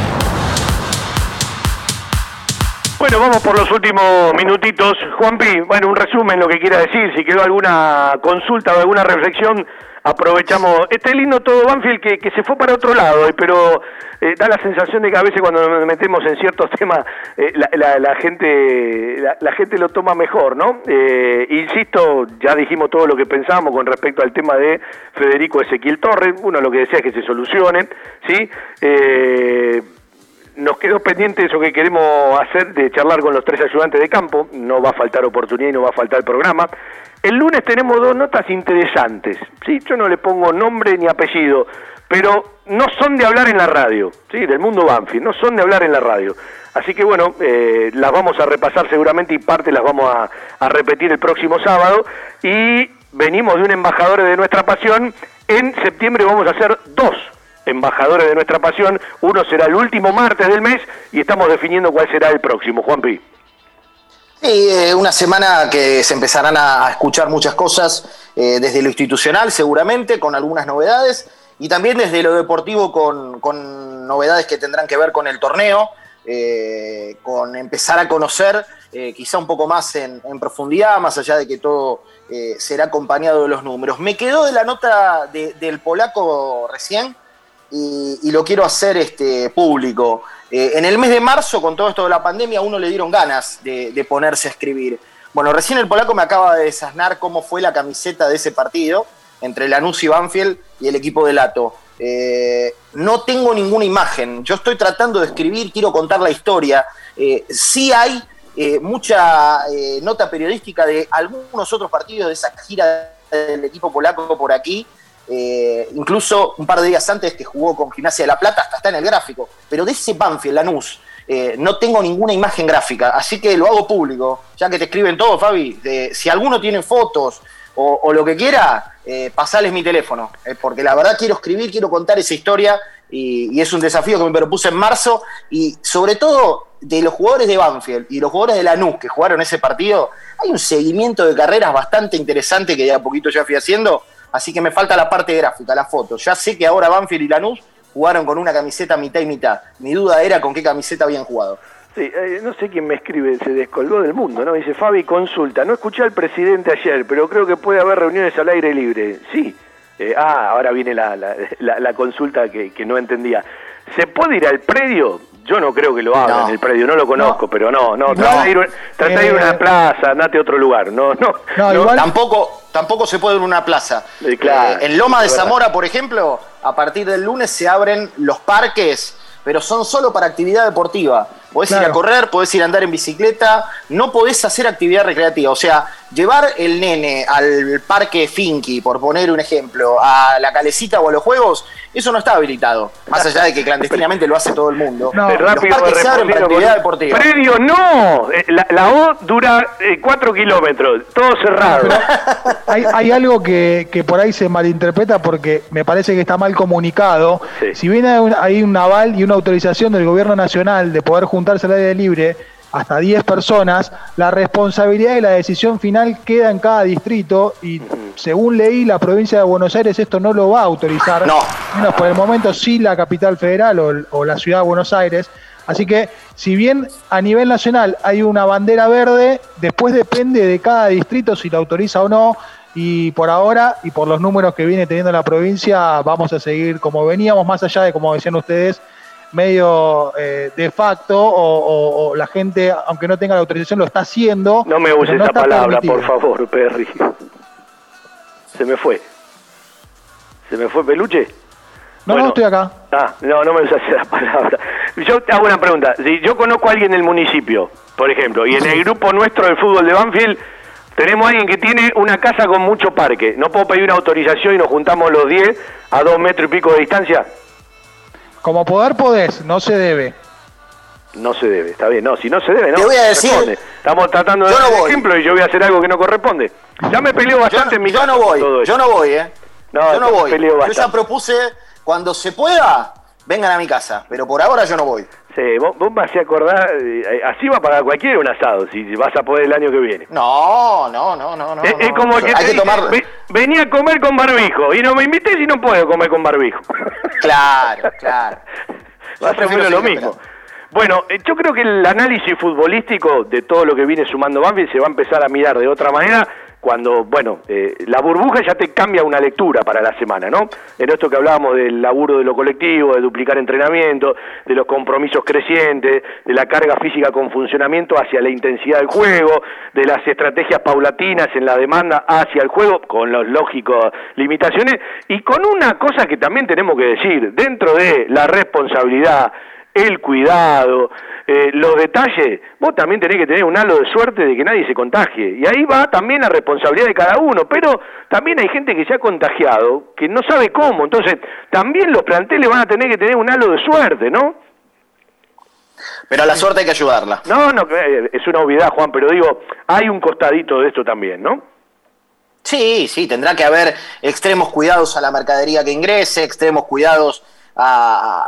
Bueno, vamos por los últimos minutitos. Juanpi, bueno, un resumen, lo que quiera decir, si quedó alguna consulta o alguna reflexión aprovechamos. Este lindo todo Banfield que, se fue para otro lado, eh, pero eh, da la sensación de que a veces cuando nos metemos en ciertos (laughs) temas eh, la, gente la, gente lo toma mejor, ¿no? insisto, ya dijimos todo lo que pensamos con respecto al tema de Federico Ezequiel Torres. Uno lo que decía es que se solucione, ¿sí? Nos quedó pendiente eso que queremos hacer de charlar con los tres ayudantes de campo. No va a faltar oportunidad y no va a faltar programa. El lunes tenemos dos notas interesantes. ¿sí? Yo no le pongo nombre ni apellido, pero no son de hablar en la radio, ¿sí? del mundo Banfield, no son de hablar en la radio. Así que bueno, eh, las vamos a repasar seguramente y parte las vamos a, a repetir el próximo sábado. Y venimos de un embajador de nuestra pasión. En septiembre vamos a hacer dos embajadores de nuestra pasión. Uno será el último martes del mes y estamos definiendo cuál será el próximo. Juan Pi. Sí, eh, una semana que se empezarán a, escuchar muchas cosas eh, desde lo institucional, seguramente, con algunas novedades, y también desde lo deportivo con, novedades que tendrán que ver con el torneo, eh, con empezar a conocer quizá un poco más en, profundidad, más allá de que todo será acompañado de los números. Me quedó de la nota del polaco recién, y, lo quiero hacer este, público. Eh, en el mes de marzo, con todo esto de la pandemia, a uno le dieron ganas de, ponerse a escribir. Bueno, recién el polaco me acaba de desasnar cómo fue la camiseta de ese partido entre Lanús y Banfield y el equipo de Lato. Eh, no tengo ninguna imagen. Yo estoy tratando de escribir, quiero contar la historia. Eh, sí hay mucha nota periodística de algunos otros partidos de esa gira del equipo polaco por aquí, eh, incluso un par de días antes que jugó con Gimnasia de la Plata, hasta está en el gráfico. Pero de ese Banfield, Lanús, eh, no tengo ninguna imagen gráfica, así que lo hago público, ya que te escriben todo, Fabi. si alguno tiene fotos o, lo que quiera, eh, pasales mi teléfono, porque la verdad quiero escribir, quiero contar esa historia y, es un desafío que me propuse en marzo y sobre todo de los jugadores de Banfield y los jugadores de Lanús que jugaron ese partido, hay un seguimiento de carreras bastante interesante que ya a poquito ya fui haciendo, así que me falta la parte gráfica, la foto. Ya sé que ahora Banfield y Lanús jugaron con una camiseta mitad y mitad. Mi duda era con qué camiseta habían jugado. Sí, eh, no sé quién me escribe, se descolgó del mundo, ¿no? Dice Fabi, consulta. No escuché al presidente ayer, pero creo que puede haber reuniones al aire libre. Sí. Eh, ah, ahora viene la, (laughs) consulta que, que no entendía. ¿Se puede ir al predio? Yo no creo que lo hagan No. en el predio, no lo conozco, pero no, no. No. Trata de ir, trata de ir a una Eh. plaza, andate a otro lugar. No, no. Tampoco, tampoco se puede ir a una plaza. claro, Eh, en Loma de. Zamora, por ejemplo, a partir del lunes se abren los parques, pero son solo para actividad deportiva. Podés ir a correr, podés ir a andar en bicicleta, no podés hacer actividad recreativa. O sea, llevar el nene al parque Finky, por poner un ejemplo, a la calecita o a los juegos, eso no está habilitado. Más allá de que clandestinamente lo hace todo el mundo. No, los rápido parques se abren para respondiendo actividad deportiva. Predio no, Eh, la, la O dura 4 kilómetros, todo cerrado. Hay, hay algo que, que por ahí se malinterpreta porque me parece que está mal comunicado. Si bien hay un, hay un aval y una autorización del gobierno nacional de poder juntarse al aire libre hasta 10 personas, la responsabilidad y la decisión final queda en cada distrito y según leí la provincia de Buenos Aires esto no lo va a autorizar. No. Menos por el momento sí la capital federal o, o la ciudad de Buenos Aires. Así que si bien a nivel nacional hay una bandera verde, después depende de cada distrito si la autoriza o no. Y por ahora, y por los números que viene teniendo la provincia, vamos a seguir como veníamos, más allá de, como decían ustedes, medio eh, de facto, o, o- o la gente, aunque no tenga la autorización, lo está haciendo. No me no esa palabra, permitido. por favor, Perry. Se me fue. ¿Se me fue peluche? No, no, estoy acá. Ah, no, no me uses esa palabra. Yo te hago una pregunta. Si yo conozco a alguien del municipio, por ejemplo, y en el grupo nuestro del fútbol de Banfield tenemos a alguien que tiene una casa con mucho parque, ¿no puedo pedir una autorización y nos juntamos los 10 a dos metros y pico de distancia? Como poder podés, no se debe. No se debe, está bien. No, si no se debe, no. Te voy a decir- corresponde. Estamos tratando de Yo dar no un ejemplo y yo voy a hacer algo que no corresponde. Ya me peleo bastante en mi yo casa no voy, todo yo no voy, ¿eh? No, yo no yo voy. peleo Yo ya propuse, cuando se pueda, vengan a mi casa, pero por ahora yo no voy. Sí, vos, vos me hacés acordar, eh, así va a pagar cualquiera un asado, si vas a poder el año que viene. No, no, no, no, no. es, como que Hay que tomar- "Ve- vení a comer con barbijo, y no me invites y no puedo comer con barbijo. Claro, (laughs) claro. O prefiero menos lo mismo. Bueno, eh, yo creo que el análisis futbolístico de todo lo que viene sumando Banfield se va a empezar a mirar de otra manera cuando, bueno, eh, la burbuja ya te cambia una lectura para la semana, ¿no? En esto que hablábamos del laburo de lo colectivo, de duplicar entrenamiento, de los compromisos crecientes, de la carga física con funcionamiento hacia la intensidad del juego, de las estrategias paulatinas en la demanda hacia el juego, con las lógicas limitaciones, y con una cosa que también tenemos que decir, dentro de la responsabilidad, el cuidado, eh, los detalles, vos también tenés que tener un halo de suerte de que nadie se contagie. Y ahí va también la responsabilidad de cada uno, pero también hay gente que se ha contagiado, que no sabe cómo. Entonces, también los planteles van a tener que tener un halo de suerte, ¿no? Pero a la suerte hay que ayudarla. No, no, eh, es una obviedad, Juan, pero digo, hay un costadito de esto también, ¿no? Sí, sí, tendrá que haber extremos cuidados a la mercadería que ingrese, extremos cuidados a,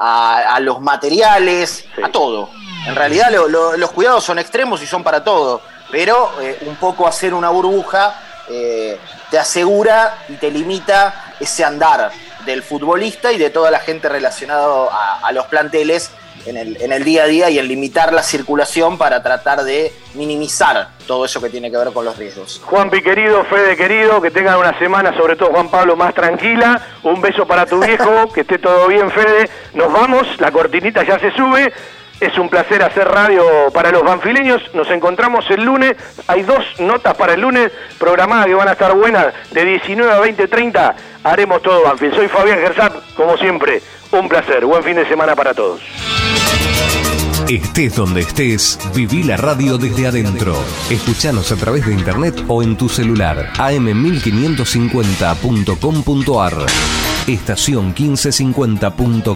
a- a los materiales, a todo. En realidad lo- lo- los cuidados son extremos y son para todo, pero eh, un poco hacer una burbuja eh, te asegura y te limita ese andar del futbolista y de toda la gente relacionada a, a los planteles en el, en el día a día y en limitar la circulación para tratar de minimizar todo eso que tiene que ver con los riesgos. Juanpi querido, Fede querido, que tengan una semana, sobre todo Juan Pablo, más tranquila. Un beso para tu viejo, (laughs) que esté todo bien, Fede. Nos vamos, la cortinita ya se sube. Es un placer hacer radio para los banfileños. Nos encontramos el lunes. Hay dos notas para el lunes programadas que van a estar buenas. De 19 a 20, 30 haremos todo Banfield. Soy Fabián Gersat, como siempre. Un placer. Buen fin de semana para todos. Estés donde estés, viví la radio desde adentro. Escuchanos a través de internet o en tu celular. am1550.com.ar Estación 1550.